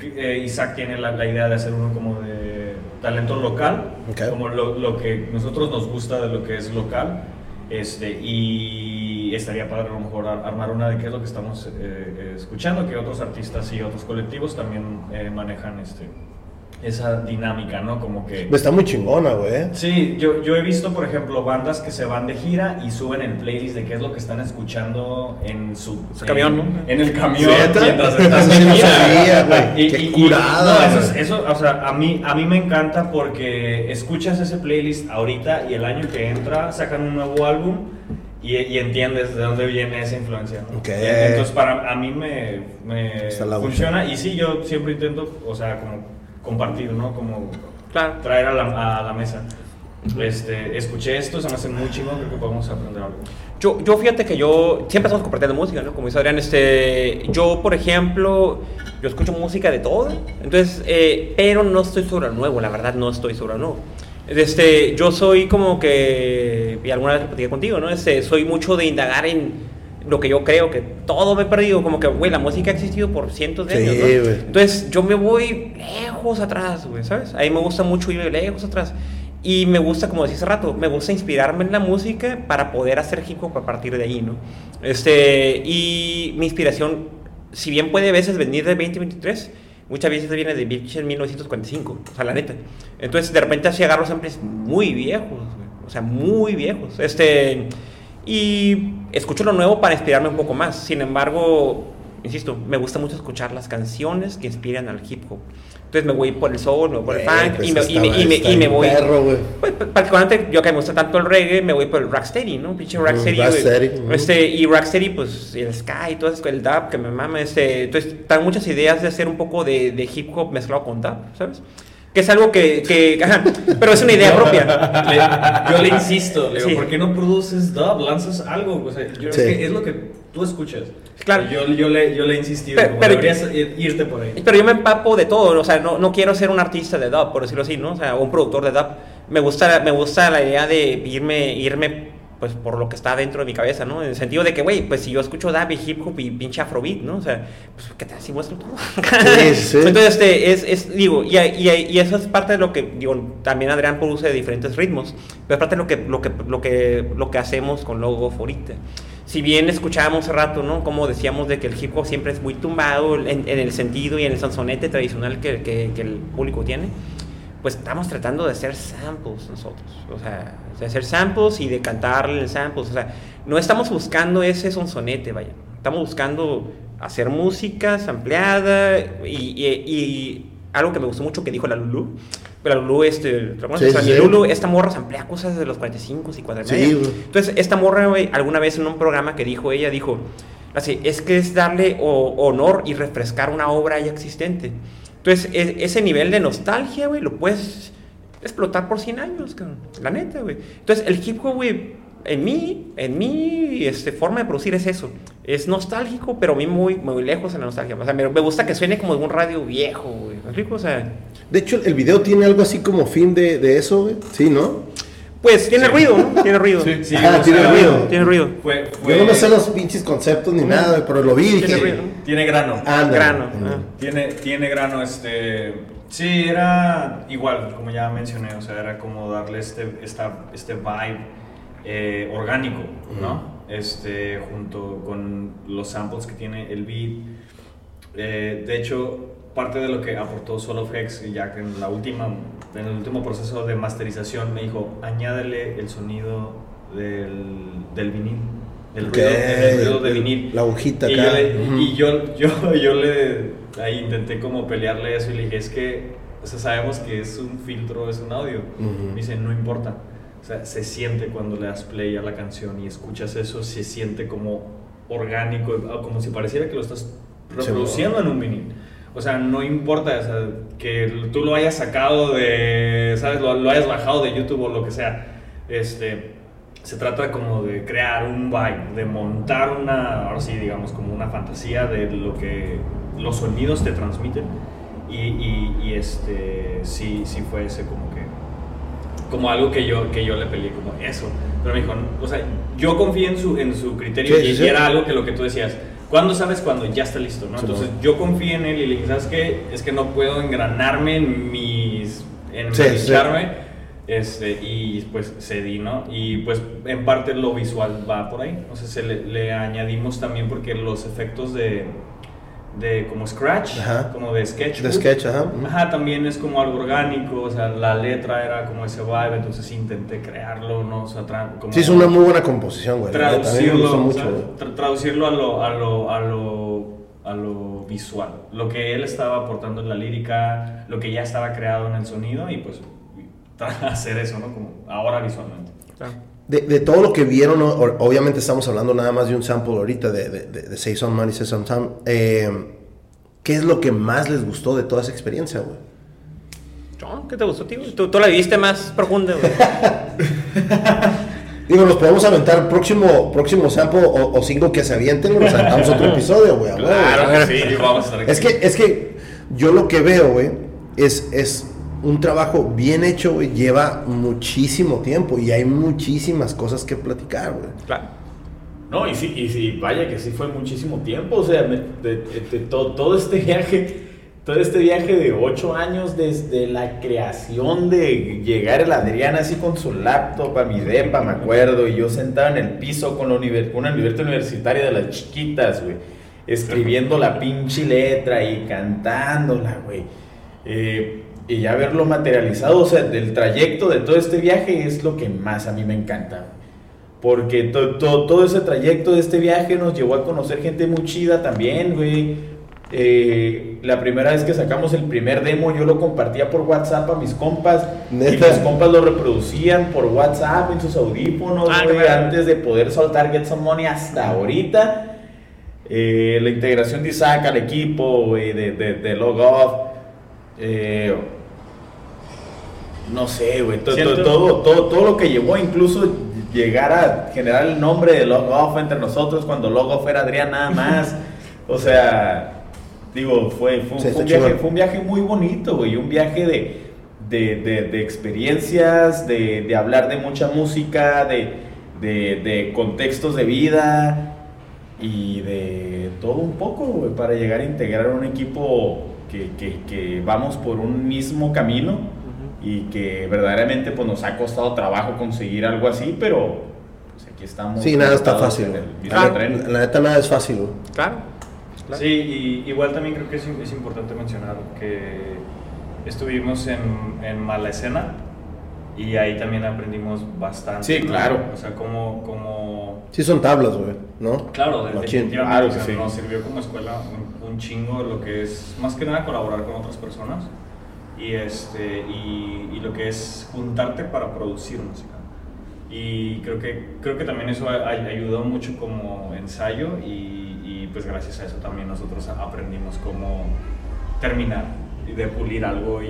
eh, Isaac tiene la, la idea de hacer uno como de talento local, como lo, lo que nosotros nos gusta de lo que es local. Este, y estaría padre a lo mejor ar- armar una de qué es lo que estamos eh, eh, escuchando, que otros artistas y otros colectivos también eh, manejan este, esa dinámica, ¿no? Como que... Está muy chingona, güey. Sí, yo, yo he visto, por ejemplo, bandas que se van de gira y suben el playlist de qué es lo que están escuchando en su, Su camión, ¿no? En el camión mientras estás no gira. sabía, güey. Qué curada, no, eso, eso, o sea, a mí, a mí me encanta porque escuchas ese playlist ahorita y el año que entra sacan un nuevo álbum y, y entiendes de dónde viene esa influencia. ¿no? Ok. Entonces, para a mí me, me funciona y sí, yo siempre intento, o sea, como compartir, ¿no? Como Claro. traer a la, a la mesa. Este, escuché esto, se me hace muy chingón, creo que podemos aprender algo. Yo, yo fíjate que yo siempre estamos compartiendo música, ¿no? Como dice Adrián, este, yo por ejemplo, yo escucho música de todo, entonces, eh, pero no estoy sobre lo nuevo, la verdad no estoy sobre lo nuevo. Este, yo soy como que, y alguna vez lo platiqué contigo, ¿no? Este, soy mucho de indagar en lo que yo creo, que todo me he perdido, como que, güey, la música ha existido por cientos de Sí, años, ¿no? Entonces, yo me voy lejos atrás, güey, ¿sabes? A mí me gusta mucho ir lejos atrás. Y me gusta, como decía hace rato, me gusta inspirarme en la música para poder hacer hip hop a partir de ahí, ¿no? Este, y mi inspiración, si bien puede a veces venir de 2023, muchas veces viene de pinche 1945, o sea, la neta. Entonces, de repente así agarro samples muy viejos, o sea, muy viejos. Este, y escucho lo nuevo para inspirarme un poco más. Sin embargo, insisto, me gusta mucho escuchar las canciones que inspiran al hip hop. Entonces me voy por el soul, me voy por el Güey, funk pues y, me, y, me, y me- y me voy. perro. Pues, particularmente yo que me gusta tanto el reggae, me voy por el rocksteady, ¿no? Pinche Ujú, rocksteady. güey. rocksteady. Este, y rocksteady, pues el sky, todo eso, el dub que me mama. Este, entonces, están muchas ideas de hacer un poco de, de hip hop mezclado con dub, ¿sabes? Que es algo que, que ajá, pero es una idea propia. Le- yo le insisto, le digo, Sí. ¿por qué no produces dub? Lanzas algo. O sea, yo- Sí. es, que es lo que tú escuchas. Claro. Yo, yo, le, yo le he insistido, Pero- como pero- deberías ir- irte por ahí. Pero yo me empapo de todo, o sea, no, no quiero ser un artista de dub, por decirlo así, ¿no? O sea, un productor de dub. Me gusta, me gusta la idea de irme, irme pues por lo que está dentro de mi cabeza, ¿no? En el sentido de que, güey, pues si yo escucho y hip hop y pinche afrobeat, ¿no? O sea, pues ¿qué tal si muestro todo? Sí, sí. Entonces, este, es, es, digo, y, y, y eso es parte de lo que, digo, también Adrián produce de diferentes ritmos, pero es parte de lo que, lo que, lo que, lo que hacemos con Logo ahorita. Si bien escuchábamos hace rato, ¿no? Como decíamos de que el hip hop siempre es muy tumbado en, en el sentido y en el sonsonete tradicional que, que, que el público tiene, pues estamos tratando de hacer samples nosotros, o sea, de hacer samples y de cantarle en samples, o sea, no estamos buscando ese sonsonete, vaya, estamos buscando hacer música sampleada y, y- y algo que me gustó mucho que dijo la Lulu, la Lulu, este. Sí, O sea, sí. Lulu, esta morra samplea cosas de los 45 y 4 Sí. Entonces, esta morra, alguna vez en un programa que dijo ella, dijo, así, es que es darle o- honor y refrescar una obra ya existente. Entonces, e- ese nivel de nostalgia, güey, lo puedes explotar por 100 años, cabrón. La neta, güey. Entonces, el hip hop, güey, en mí, en mi este, forma de producir es eso. Es nostálgico, pero a mí muy, muy lejos en la nostalgia. O sea, me, gusta que suene como de un radio viejo, güey. ¿Me explico? O sea, De hecho, el video tiene algo así como fin de, de eso, güey. Sí, ¿no? Pues tiene ruido, ¿no? Tiene ruido. Sí. Sí, Ah, tiene sea, ruido. Tiene ruido. Fue, Yo no me sé los pinches conceptos ni nada, pero lo vi y Tiene dije. ruido. Tiene grano. Ándale. Grano. Ah. Tiene, tiene grano, este... Sí, era igual, como ya mencioné, o sea, era como darle este, esta, este vibe eh, orgánico, ¿no? Este, junto con los samples que tiene el beat. Eh, de hecho, parte de lo que aportó Solo Hex, ya que en, la última, en el último proceso de masterización me dijo, añádele el sonido del, del vinil, el Ok, ruido, el ruido de vinil. la agujita y acá. Yo le- Ujú. Y yo, yo, yo le ahí intenté como pelearle eso y le dije, es que, o sea, sabemos que es un filtro, es un audio. Ujú. Me dice, no importa. O sea, se siente cuando le das play a la canción y escuchas eso, se siente como orgánico, como si pareciera que lo estás reproduciendo en un vinil. O sea, no importa o sea, que tú lo hayas sacado de, ¿sabes? Lo, lo, hayas bajado de YouTube o lo que sea. Este, se trata como de crear un vibe, de montar una, ahora sí, digamos, como una fantasía de lo que los sonidos te transmiten. Y, y, y este, sí, sí fue ese como que, como algo que yo, que yo le peleé, como eso. Pero me dijo, o sea, yo confío en su, en su criterio y, y era algo que lo que tú decías. ¿Cuándo sabes cuando ya está listo? ¿no? Entonces yo confié en él y le dije, ¿sabes qué? Es que no puedo engranarme en mis... en Sí, sí. Este, y pues cedí, ¿no? Y pues en parte lo visual va por ahí. O sea, se le, le añadimos también porque los efectos de, de como scratch, Ajá. como de sketch. De sketch, ajá. Ajá, también es como algo orgánico, o sea, la letra era como ese vibe, entonces intenté crearlo, ¿no? O sea, como Sí, es una muy buena composición, güey. traducirlo, mucho, ¿sabes? güey. Tra- traducirlo a lo, a lo, a lo, a lo visual, lo que él estaba aportando en la lírica, lo que ya estaba creado en el sonido y pues hacer eso, ¿no? Como ahora visualmente. Claro. De, de todo lo que vieron, obviamente estamos hablando nada más de un sample ahorita de, de, de, Say Some Money, Say Some Time. Eh, ¿Qué es lo que más les gustó de toda esa experiencia, güey? John, ¿qué te gustó, tío? Tú, tú la viviste más profunda, güey. Digo, nos podemos aventar próximo, próximo sample o, o single que se avienten, nos aventamos otro episodio, güey. huevo, güey. que sí, vamos a estar aquí. Es que, es que yo lo que veo, güey, es, es un trabajo bien hecho, güey. Lleva muchísimo tiempo y hay muchísimas cosas que platicar, güey. Claro. No, y sí, y sí, vaya que sí fue muchísimo tiempo, o sea, me- de- de- de to- todo este viaje, todo este viaje de ocho años desde la creación de llegar el Adrián así con su laptop a mi depa, me acuerdo, y yo sentado en el piso con la univer- una libreta universitaria de las chiquitas, güey, escribiendo la pinche letra y cantándola, güey. Eh, y ya verlo materializado, o sea, el trayecto de todo este viaje es lo que más a mí me encanta. Porque to- to- todo ese trayecto de este viaje nos llevó a conocer gente muy chida también, güey. Eh, la primera vez que sacamos el primer demo, yo lo compartía por WhatsApp a mis compas. Y mis compas lo reproducían por WhatsApp en sus audífonos, Ah, güey, antes de poder soltar Get Some Money hasta ahorita. Eh, la integración de Isaac al equipo, güey, de, de, de Log Off. Eh, no sé, güey. to- to- Siento- Todo, todo, todo lo que llevó, incluso llegar a generar el nombre de Log Off entre nosotros cuando Log Off era Adrián nada más. o sea, digo, fue, fue, Sí, fue está un, viaje, fue un viaje muy bonito, güey. Un viaje de, de, de- de experiencias, de, de hablar de mucha música, de, contextos de vida y de todo un poco, güey, para llegar a integrar un equipo que, que, que vamos por un mismo camino y que verdaderamente pues, nos ha costado trabajo conseguir algo así, pero pues, aquí estamos. Sí, nada está fácil, Ah. La neta, nada es fácil. Claro. Claro. Sí, y igual también creo que es, es importante mencionar que estuvimos en, en Mala Escena y ahí también aprendimos bastante. Sí, ¿no? claro. O sea, como, como Sí son tablas, güey, ¿no? Claro, definitivamente Claro o que sea, sí. nos sirvió como escuela un, un chingo lo que es, más que nada colaborar con otras personas y, este, y, y lo que es juntarte para producir música. Y creo que, creo que también eso a- ayudó mucho como ensayo y, y, pues gracias a eso también nosotros aprendimos cómo terminar, y de pulir algo y,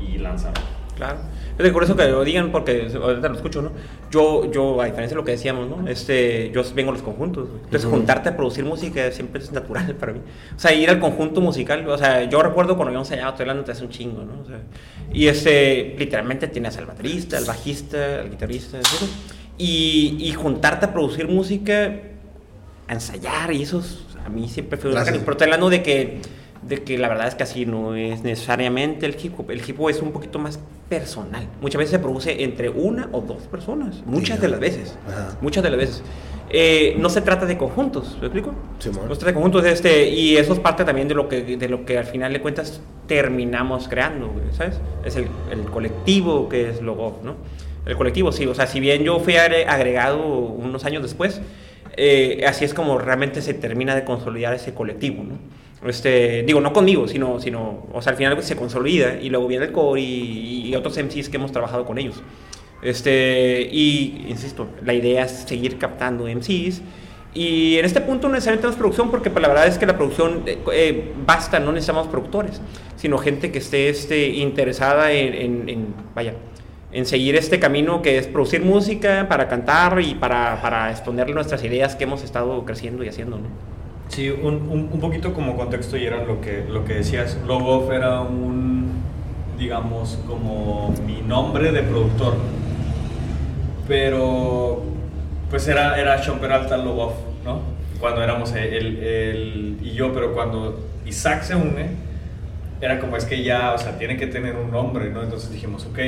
y, y lanzarlo. Claro. Es de curioso que lo digan porque ahorita lo escucho, ¿no? Yo, yo, a diferencia de lo que decíamos, ¿no? Este, yo vengo a los conjuntos. Entonces, Ujú. juntarte a producir música siempre es natural para mí. O sea, ir al conjunto musical, o sea, yo recuerdo cuando habíamos ensayado, estoy hablando de hace un chingo, ¿no? O sea, y este, literalmente tienes al baterista, al bajista, al guitarrista, etc. Y, y juntarte a producir música, a ensayar, y eso es- a mí siempre fue orgánico. Pero estoy hablando de que de que la verdad es que así no es necesariamente el hip hop. El hip hop es un poquito más personal. Muchas veces se produce entre una o dos personas. Muchas de las veces. Ajá. Muchas de las veces. Eh, no se trata de conjuntos, ¿me explico? Simón. No se trata de conjuntos, este, y eso es parte también de lo que, de lo que al final de cuentas terminamos creando, ¿sabes? Es el, el colectivo que es Logo, ¿no? El colectivo, sí, o sea, si bien yo fui agre- agregado unos años después, eh, así es como realmente se termina de consolidar ese colectivo, ¿no? Este, digo, no conmigo, sino, sino, o sea, al final se consolida y luego viene el core y, otros MCs que hemos trabajado con ellos. Este, y, insisto, la idea es seguir captando MCs. Y en este punto no necesariamente tenemos producción, porque pues, la verdad es que la producción eh, eh, basta, no necesitamos productores, sino gente que esté este, interesada en, vaya, en seguir este camino que es producir música para cantar y para, para exponer nuestras ideas que hemos estado creciendo y haciendo. Sí, un, un, poquito como contexto y era lo que, lo que decías. Logoff era un, digamos, como mi nombre de productor. Pero, pues era, era Sean Peralta Logoff, ¿no? Cuando éramos él, él y yo, pero cuando Isaac se une, era como es que ya, o sea, tiene que tener un nombre, ¿no? Entonces dijimos, ok,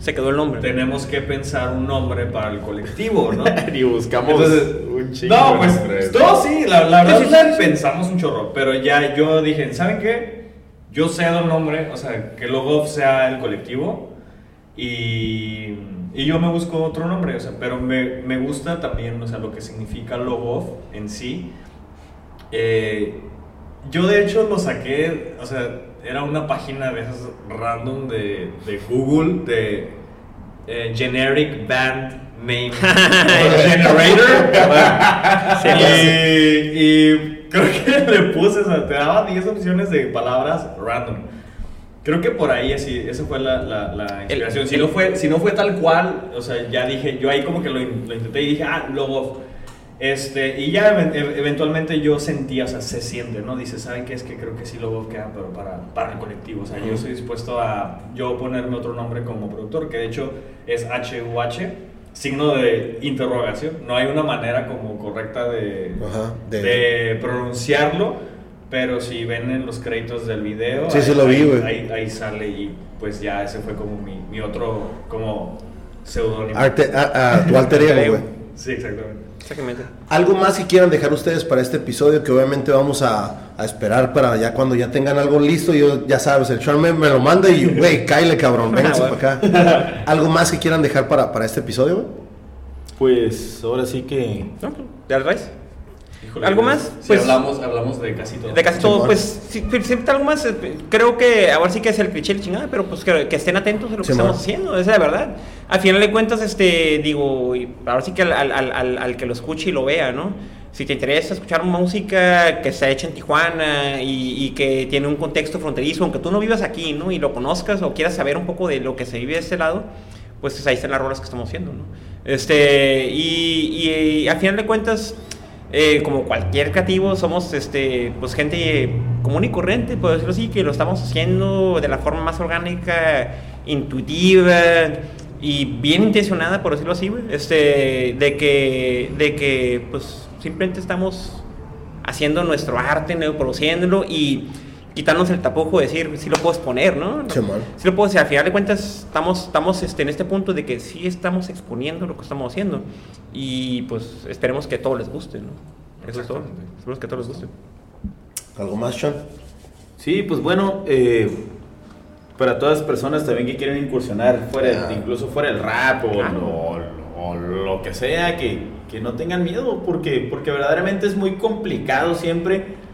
Se quedó el nombre. tenemos que pensar un nombre para el colectivo, ¿no? y buscamos Entonces, un chingo. No, pues, no, sí, la, la verdad Sí, sí, pensamos un chorro, pero ya yo dije, ¿saben qué? Yo cedo el nombre, o sea, que Logoff sea el colectivo y, y yo me busco otro nombre, o sea, pero me, me gusta también, o sea, lo que significa Logoff en sí. Eh, yo de hecho lo saqué, o sea, era una página de esas random de, de Google, de eh, Generic Band Name Generator. Sí, y, y creo que le puse, o sea, te daba 10 opciones de palabras random. Creo que por ahí así, esa fue la, la, la inspiración. si, no fue, si no fue tal cual, o sea, ya dije, yo ahí como que lo, lo intenté y dije, ah, Logoff. Este, y ya e- eventualmente yo sentía, o sea, se siente, ¿no? Dice, ¿saben qué? Es que creo que sí Logoff queda, pero para, para el colectivo. O sea, yo estoy dispuesto a yo ponerme otro nombre como productor, que de hecho es HUH, signo de interrogación. No hay una manera como correcta de, Ajá, de- de pronunciarlo, pero si ven en los créditos del video, Sí, ahí, sí lo vi, ahí- ahí, ahí sale y pues ya ese fue como mi, mi otro como seudónimo. Arte, a, a tu alter ego, güey. Sí, exactamente. Exactamente. ¿Algo más que quieran dejar ustedes para este episodio? Que obviamente vamos a, a esperar para ya cuando ya tengan algo listo. Yo, ya sabes, el Sean me, lo manda y, güey, cáile, cabrón, vénganse Ah, para acá. ¿Algo más que quieran dejar para, para este episodio, güey? Pues ahora sí que. ¿No? ¿Ya traes? Híjole, ¿Algo más? Si Pues- hablamos, hablamos de casi todo. De casi todo, Simón. pues, si, si- siempre algo más, eh, creo que ahora sí que es el cliché el chingada, pero pues que, que estén atentos a lo que Simón. estamos haciendo, esa es la verdad. Al final de cuentas, este, digo, y ahora sí que al, al- al- que lo escuche y lo vea, ¿no? Si te interesa escuchar música que está hecha en Tijuana y, y que tiene un contexto fronterizo, aunque tú no vivas aquí, ¿no? Y lo conozcas o quieras saber un poco de lo que se vive de este lado, pues ahí están las rolas que estamos haciendo, ¿no? Este, y, y al final de cuentas, eh, como cualquier creativo, somos este, pues gente común y corriente, puedo decirlo así, que lo estamos haciendo de la forma más orgánica, intuitiva y bien intencionada, por decirlo así. Este, de que, de que, pues, simplemente estamos haciendo nuestro arte, produciéndolo y quitarnos el tapujo de decir, si lo puedes poner, ¿no? Simón. Sí lo puedo decir, al final de cuentas estamos, estamos este, en este punto de que sí estamos exponiendo lo que estamos haciendo y pues esperemos que a todos les guste, ¿no? Eso es todo. Esperemos que a todos les guste. ¿Algo más, Sean? Sí, pues bueno, eh, para todas las personas también que quieren incursionar, fuera, Ah. incluso fuera el rap o, Ah. o- o lo que sea, que, que no tengan miedo, porque, porque verdaderamente es muy complicado siempre.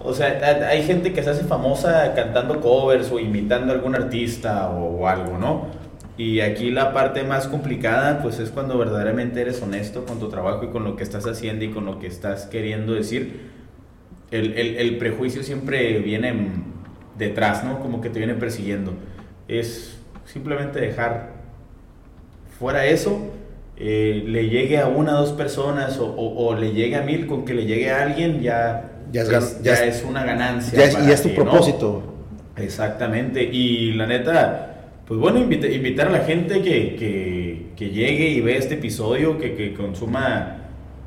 O sea, ha- hay gente que se hace famosa cantando covers o imitando a algún artista o, o algo, ¿no? Y aquí la parte más complicada, pues es cuando verdaderamente eres honesto con tu trabajo y con lo que estás haciendo y con lo que estás queriendo decir el, el- el prejuicio siempre viene detrás, ¿no? Como que te viene persiguiendo. Es simplemente dejar fuera eso, eh, le llegue a una o dos personas o, o- o le llegue a mil, con que le llegue a alguien ya, Ya es ya ya es- es una ganancia. Ya es, y es tu ti, ¿no? propósito. Exactamente. Y la neta, pues bueno, invita- invitar a la gente que, que- que llegue y vea este episodio, que, que consuma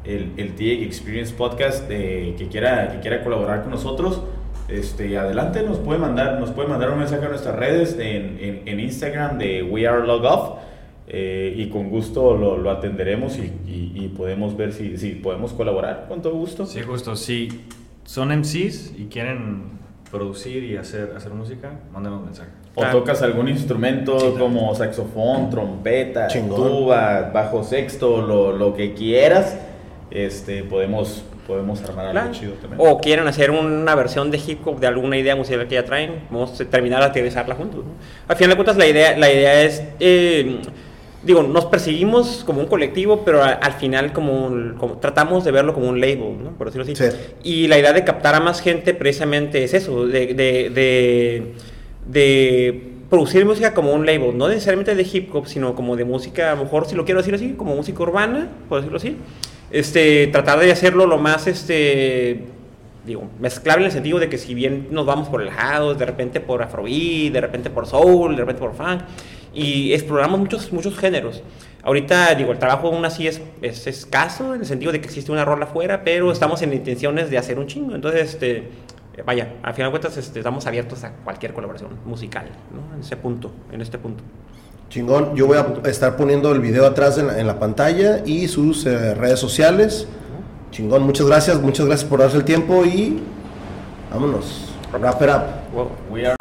el, el Experience Podcast, eh, que, quiera, que quiera colaborar con nosotros. Este, adelante, nos puede mandar, nos puede mandar un mensaje a nuestras redes en, en- en Instagram de We Are Log Off. eh, y con gusto lo, lo atenderemos y, y- y podemos ver si, si podemos colaborar con todo gusto. Sí, justo. Si son MCs y quieren producir y hacer, hacer música, mándenos un mensaje. O Claro. tocas algún instrumento Sí, como saxofón, trompeta, Chingón. tuba, bajo sexto, lo, lo que quieras, este, podemos, podemos armar algo Claro. chido también. O quieren hacer una versión de hip hop de alguna idea musical que ya traen, vamos a terminar a aterrizarla juntos. ¿no? Al final de cuentas, la idea, la idea es, eh, digo, nos perseguimos como un colectivo, pero a- al final como, un- como- tratamos de verlo como un label, ¿no? Por decirlo así. Sí. Y la idea de captar a más gente precisamente es eso, de, de, de, de producir música como un label, no necesariamente de hip hop, sino como de música, a lo mejor si lo quiero decir así, como música urbana, por decirlo así. Este, tratar de hacerlo lo más, este, digo, mezclable en el sentido de que si bien nos vamos por el house, de repente por afrobeat, de repente por soul, de repente por funk, y exploramos muchos, muchos géneros. Ahorita, digo, el trabajo aún así es, es escaso, en el sentido de que existe una rola afuera, pero estamos en intenciones de hacer un chingo. Entonces, este, vaya, al final de cuentas este, estamos abiertos a cualquier colaboración musical, ¿no? En ese punto, en este punto. Chingón, yo voy a estar poniendo el video atrás en la, en la pantalla y sus eh, redes sociales. Chingón, muchas gracias, muchas gracias por darse el tiempo y vámonos. Wrap it up. Wow. We are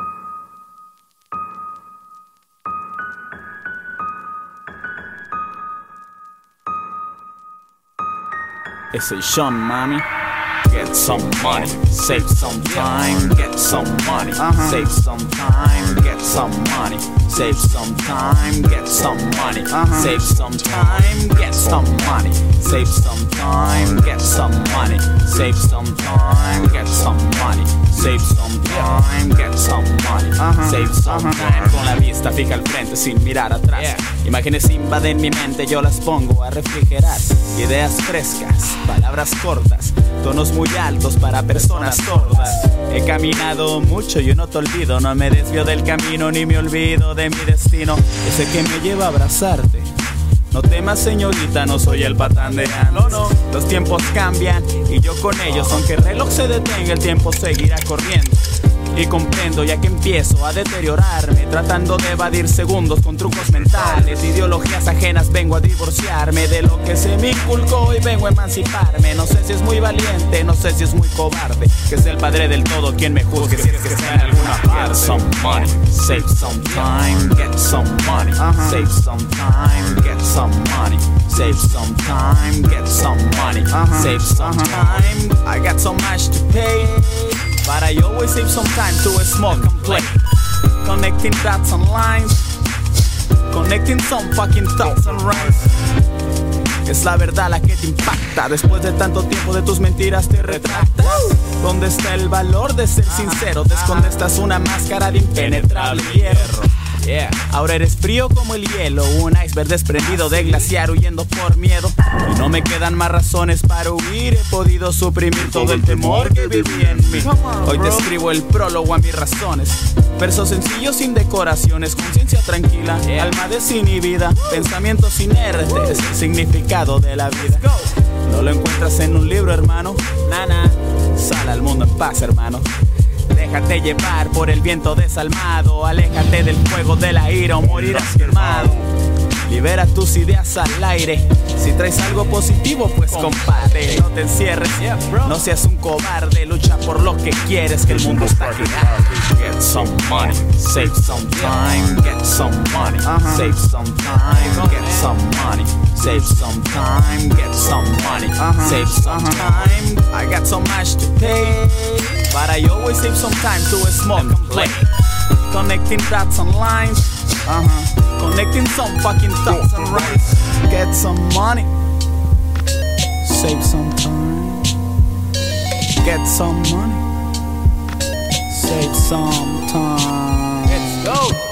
It's a Sean, mommy. Get some money, save some time, get some money, save some time, get some money, save some time, get some money, save some time, get some money, save some time, get some money, save some time, get some money, save some time, get some money, save some time. Con la vista fija al frente sin mirar atrás. Imágenes invaden mi mente, yo las pongo a refrigerar. Ideas frescas, palabras cortas, tonos muy altos para personas sordas. He caminado mucho, yo no te olvido, no me desvío del camino ni me olvido de mi destino, ese que me lleva a abrazarte. No temas, señorita, no soy el patán de antes. No, no, los tiempos cambian y yo con ellos. Aunque el reloj se detenga, el tiempo seguirá corriendo. Y comprendo ya que empiezo a deteriorarme, tratando de evadir segundos con trucos mentales, ideologías ajenas. Vengo a divorciarme de lo que se me inculcó y vengo a emanciparme. No sé si es muy valiente, no sé si es muy cobarde, que es el padre del todo quien me juzgue si es que está en alguna parte. Get some money, save some time, get some money, save some time, get some money, save some time, get some money, save some time. I got so much to pay. But I always save some time to smoke and play. Connecting dots and lines. Connecting some fucking thoughts and rhymes. Es la verdad la que te impacta. Después de tanto tiempo de tus mentiras te retractas. ¿Dónde está el valor de ser sincero? Te escondes una máscara de impenetrable hierro. Ahora eres frío como el hielo, un iceberg desprendido de glaciar huyendo por miedo. Y no me quedan más razones para huir, he podido suprimir todo el temor que vivía en mí. Hoy te escribo el prólogo a mis razones. Versos sencillos sin decoraciones, conciencia tranquila, alma desinhibida, pensamientos inertes, significado de la vida. No lo encuentras en un libro, hermano. Nana, sal al mundo en paz, hermano. Déjate llevar por el viento desalmado. Aléjate del fuego de la ira o morirás quemado. Libera tus ideas al aire. Si traes algo positivo, pues comparte. No te encierres, no seas un cobarde. Lucha por lo que quieres, que el mundo está girando. Get some money, save some time. Get some money, save some time. Get some money, save some time. Get some money, save some time. I got so much to pay. But I always save some time to a and play. Connecting dots and lines. Uh-huh. Connecting some fucking thoughts and rhymes. Get some money. Save some time. Get some money. Save some time. Let's go.